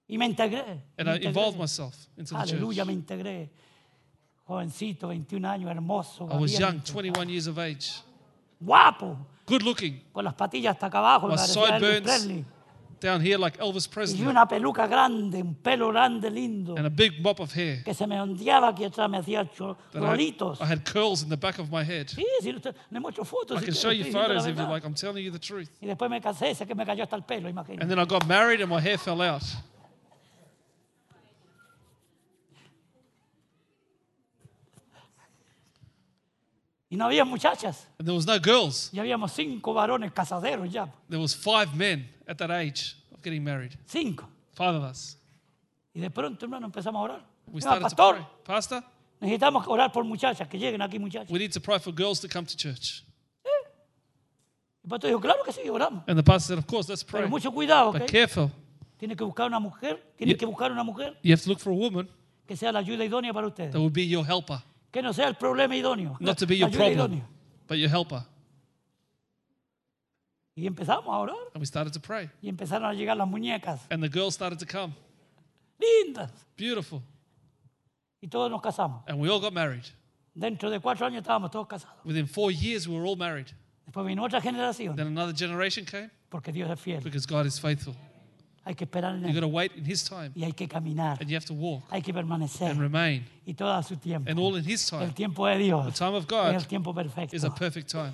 Y me integré. And me I integré. involved myself into the Aleluya, church. me integré. Jovencito, 21 años, hermoso. I was young, valiente, 21 years of age, Guapo, good looking, con las patillas hasta acá abajo. My parecía Elvis sideburns. Presley. down here like Elvis Y Presley, una peluca grande, un pelo grande, lindo. and a big mop of hair. Que se me ondeaba aquí atrás, me hacía cho- That I, rolitos. I had curls in the back of my head. Sí, sí, usted- le muestro fotos. I si can quiere, show you estoy diciendo la photos if you verdad. like. I'm telling you the truth. Y después me casé, sé que me cayó hasta el pelo, imagínate. And then I got married and my hair fell out. Y no había muchachas. And there was no girls. Y habíamos cinco varones casaderos ya. There was five men at that age of getting married. Cinco. Five of us. Y de pronto, hermano, empezamos a orar. We started to pastor, pray. Pastor, necesitamos orar por muchachas, que lleguen aquí muchachas. we need to pray for girls to come to church. El pastor dijo, claro que sí, oramos. And the pastor said, of course, let's pray. Pero mucho cuidado, But ¿ok? careful. Tiene que buscar una mujer, tiene Yeah. que buscar una mujer You have to look for a woman que sea la ayuda idónea para ustedes. that will be your helper, Que no sea el problema idóneo. not to be your (laughs) problem, idónea. but your helper. Y empezamos a orar. And we started to pray. Y empezaron a llegar las muñecas. And the girls started to come. Lindas. Beautiful. Y todos nos casamos. And we all got married. Dentro de cuatro años estábamos todos casados. Within four years, we were all married. Después vino otra generación. Then another generation came Porque Dios es fiel. because God is faithful. Hay que esperar en You've got él. to wait in His time Y hay que caminar. and you have to walk Hay que permanecer. and remain. Y todo a su tiempo. And all in His El time. tiempo de Dios The time of es God el tiempo perfecto. is a perfect time.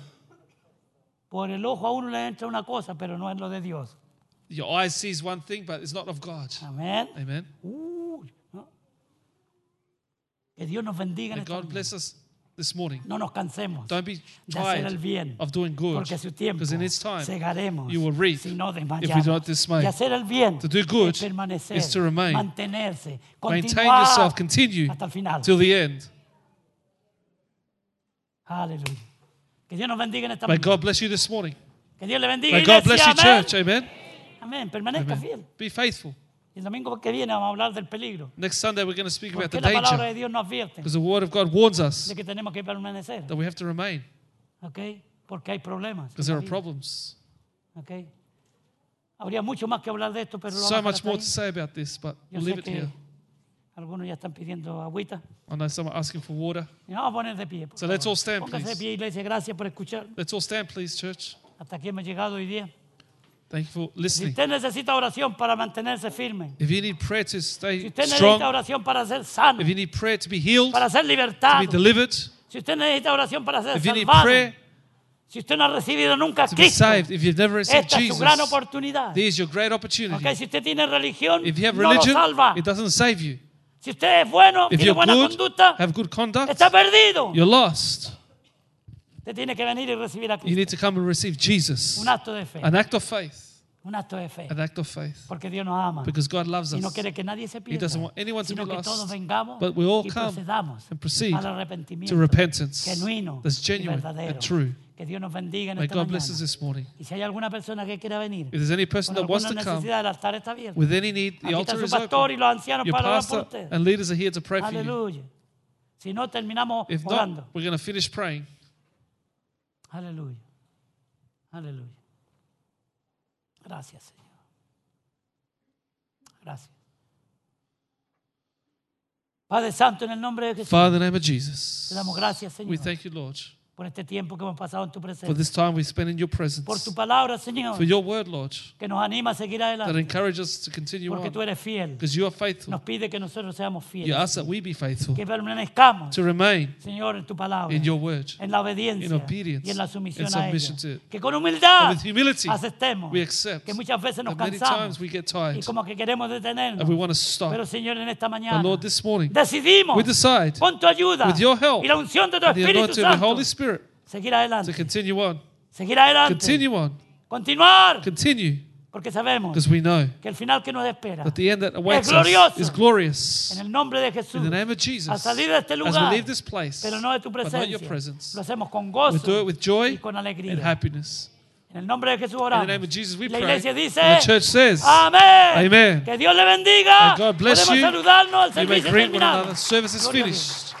Por el ojo a uno le entra una cosa, pero no es lo de Dios. Your eye sees one thing, but it's not of God. Amén. Amen. Uy, ¿no? Que Dios nos bendiga en May esta God mañana. bless us this morning. No nos cansemos Don't be de hacer el tired bien. of doing good Porque a su tiempo because in its time, segaremos you will reap si no if we desmayamos. don't dismay. Y hacer el bien To do good permanecer, is to remain. mantenerse, Maintain yourself, continue hasta el final. till the end. Aleluya. Que Dios nos bendiga en esta May. God bless you this morning. Que Dios le bendiga. May God bless you, church. Amen. Amén. Permanezca Amen. fiel. Be faithful. Y el domingo que viene vamos a hablar del peligro. Next Sunday, we're going to speak about Porque the la palabra danger de Dios nos advierte because the Word of God warns us de que tenemos que permanecer. that we have to remain ¿Ok? Porque hay problemas. because there are problems. ¿ok? Habría mucho más que hablar de esto, pero lo So vamos a much more to say about this, but Yo we'll sé leave it que here. algunos ya están pidiendo agüita. I know someone asking for water. Y vamos a poner de pie. por So let's all stand, Póngase de please. pie, iglesia. Gracias por escuchar. Let's all stand, please, church. Hasta aquí hemos llegado hoy día. Thank you for Si listening. usted necesita oración para mantenerse firme, If you need prayer to si stay usted necesita strong, oración para ser sano, if you need prayer to be healed, para ser to be delivered, si usted necesita oración para ser if you need prayer Si usted no ha recibido nunca a to be Cristo, saved, if you've never received esta es su gran Jesus, oportunidad. there's your great opportunity. Ok, Si usted tiene religión, If you have no lo religion, salva. it doesn't save you. Si usted es bueno, If tiene you're buena good, conducta, have good conduct, está perdido. you're lost. Usted tiene que venir y recibir a You need to come and receive Jesus. Un acto de fe. An act of faith. Un acto de fe. An act of faith. Porque Dios nos ama. Because God loves Y no us. quiere que nadie se pierda. doesn't want anyone to be que lost. todos vengamos But we all y come procedamos and proceed al arrepentimiento to repentance genuino that's genuine verdadero. and true. Que Dios nos bendiga en May esta God mañana. bless us this morning. Y si hay alguna persona que quiera venir If there's any person that wants to come necesidad, el altar está abierto. with any need, the Aquí altar is pastor y open. los ancianos Your para orar por pastor and leaders are here to pray for you. Aleluya. Si no, terminamos If orando. not, we're going to finish praying. Aleluya. Aleluya. Gracias, Señor. Gracias. Padre Santo, en el nombre de Jesús, Father, in the name of Jesus, te damos gracias, we thank you, Lord, por este tiempo que hemos pasado en tu for presencia. this time we spend in your Por presence, tu palabra, Señor, for your word, Lord, que nos anima a seguir that adelante. encourage us to continue Porque tú eres fiel. Because you are faithful. Nos pide que nosotros seamos You fieles. ask that we be faithful, Que permanezcamos, to remain Señor, en tu palabra. in your word. En la obediencia in obedience, y en la sumisión in a ella. submission to it. Que con humildad And with humility, aceptemos we accept que muchas veces nos that many cansamos times we get y tired como que queremos detenernos. and we want to stop. Pero Señor, en esta mañana But Lord, this morning, decidimos we decide con tu ayuda with your help y la unción de tu Espíritu of the Santo Holy Spirit seguir to continue on. Seguir adelante. Continue on. Continuar. Continue. Porque sabemos Because we know que el final que nos espera that the end that awaits us glorioso. is glorious. en el nombre de Jesús In the name of Jesus, al salir de este as we lugar, leave this place, pero no de tu but not your presence, lo hacemos con we gozo do it with joy y con alegría. and happiness. En el nombre de Jesús In the name of Jesus, we la pray. iglesia dice, And the church says, Amén. Amen. Que Dios le bendiga. May God bless Podemos you. saludarnos. El You may servicio greet one terminado. another. Service is Gloria finished.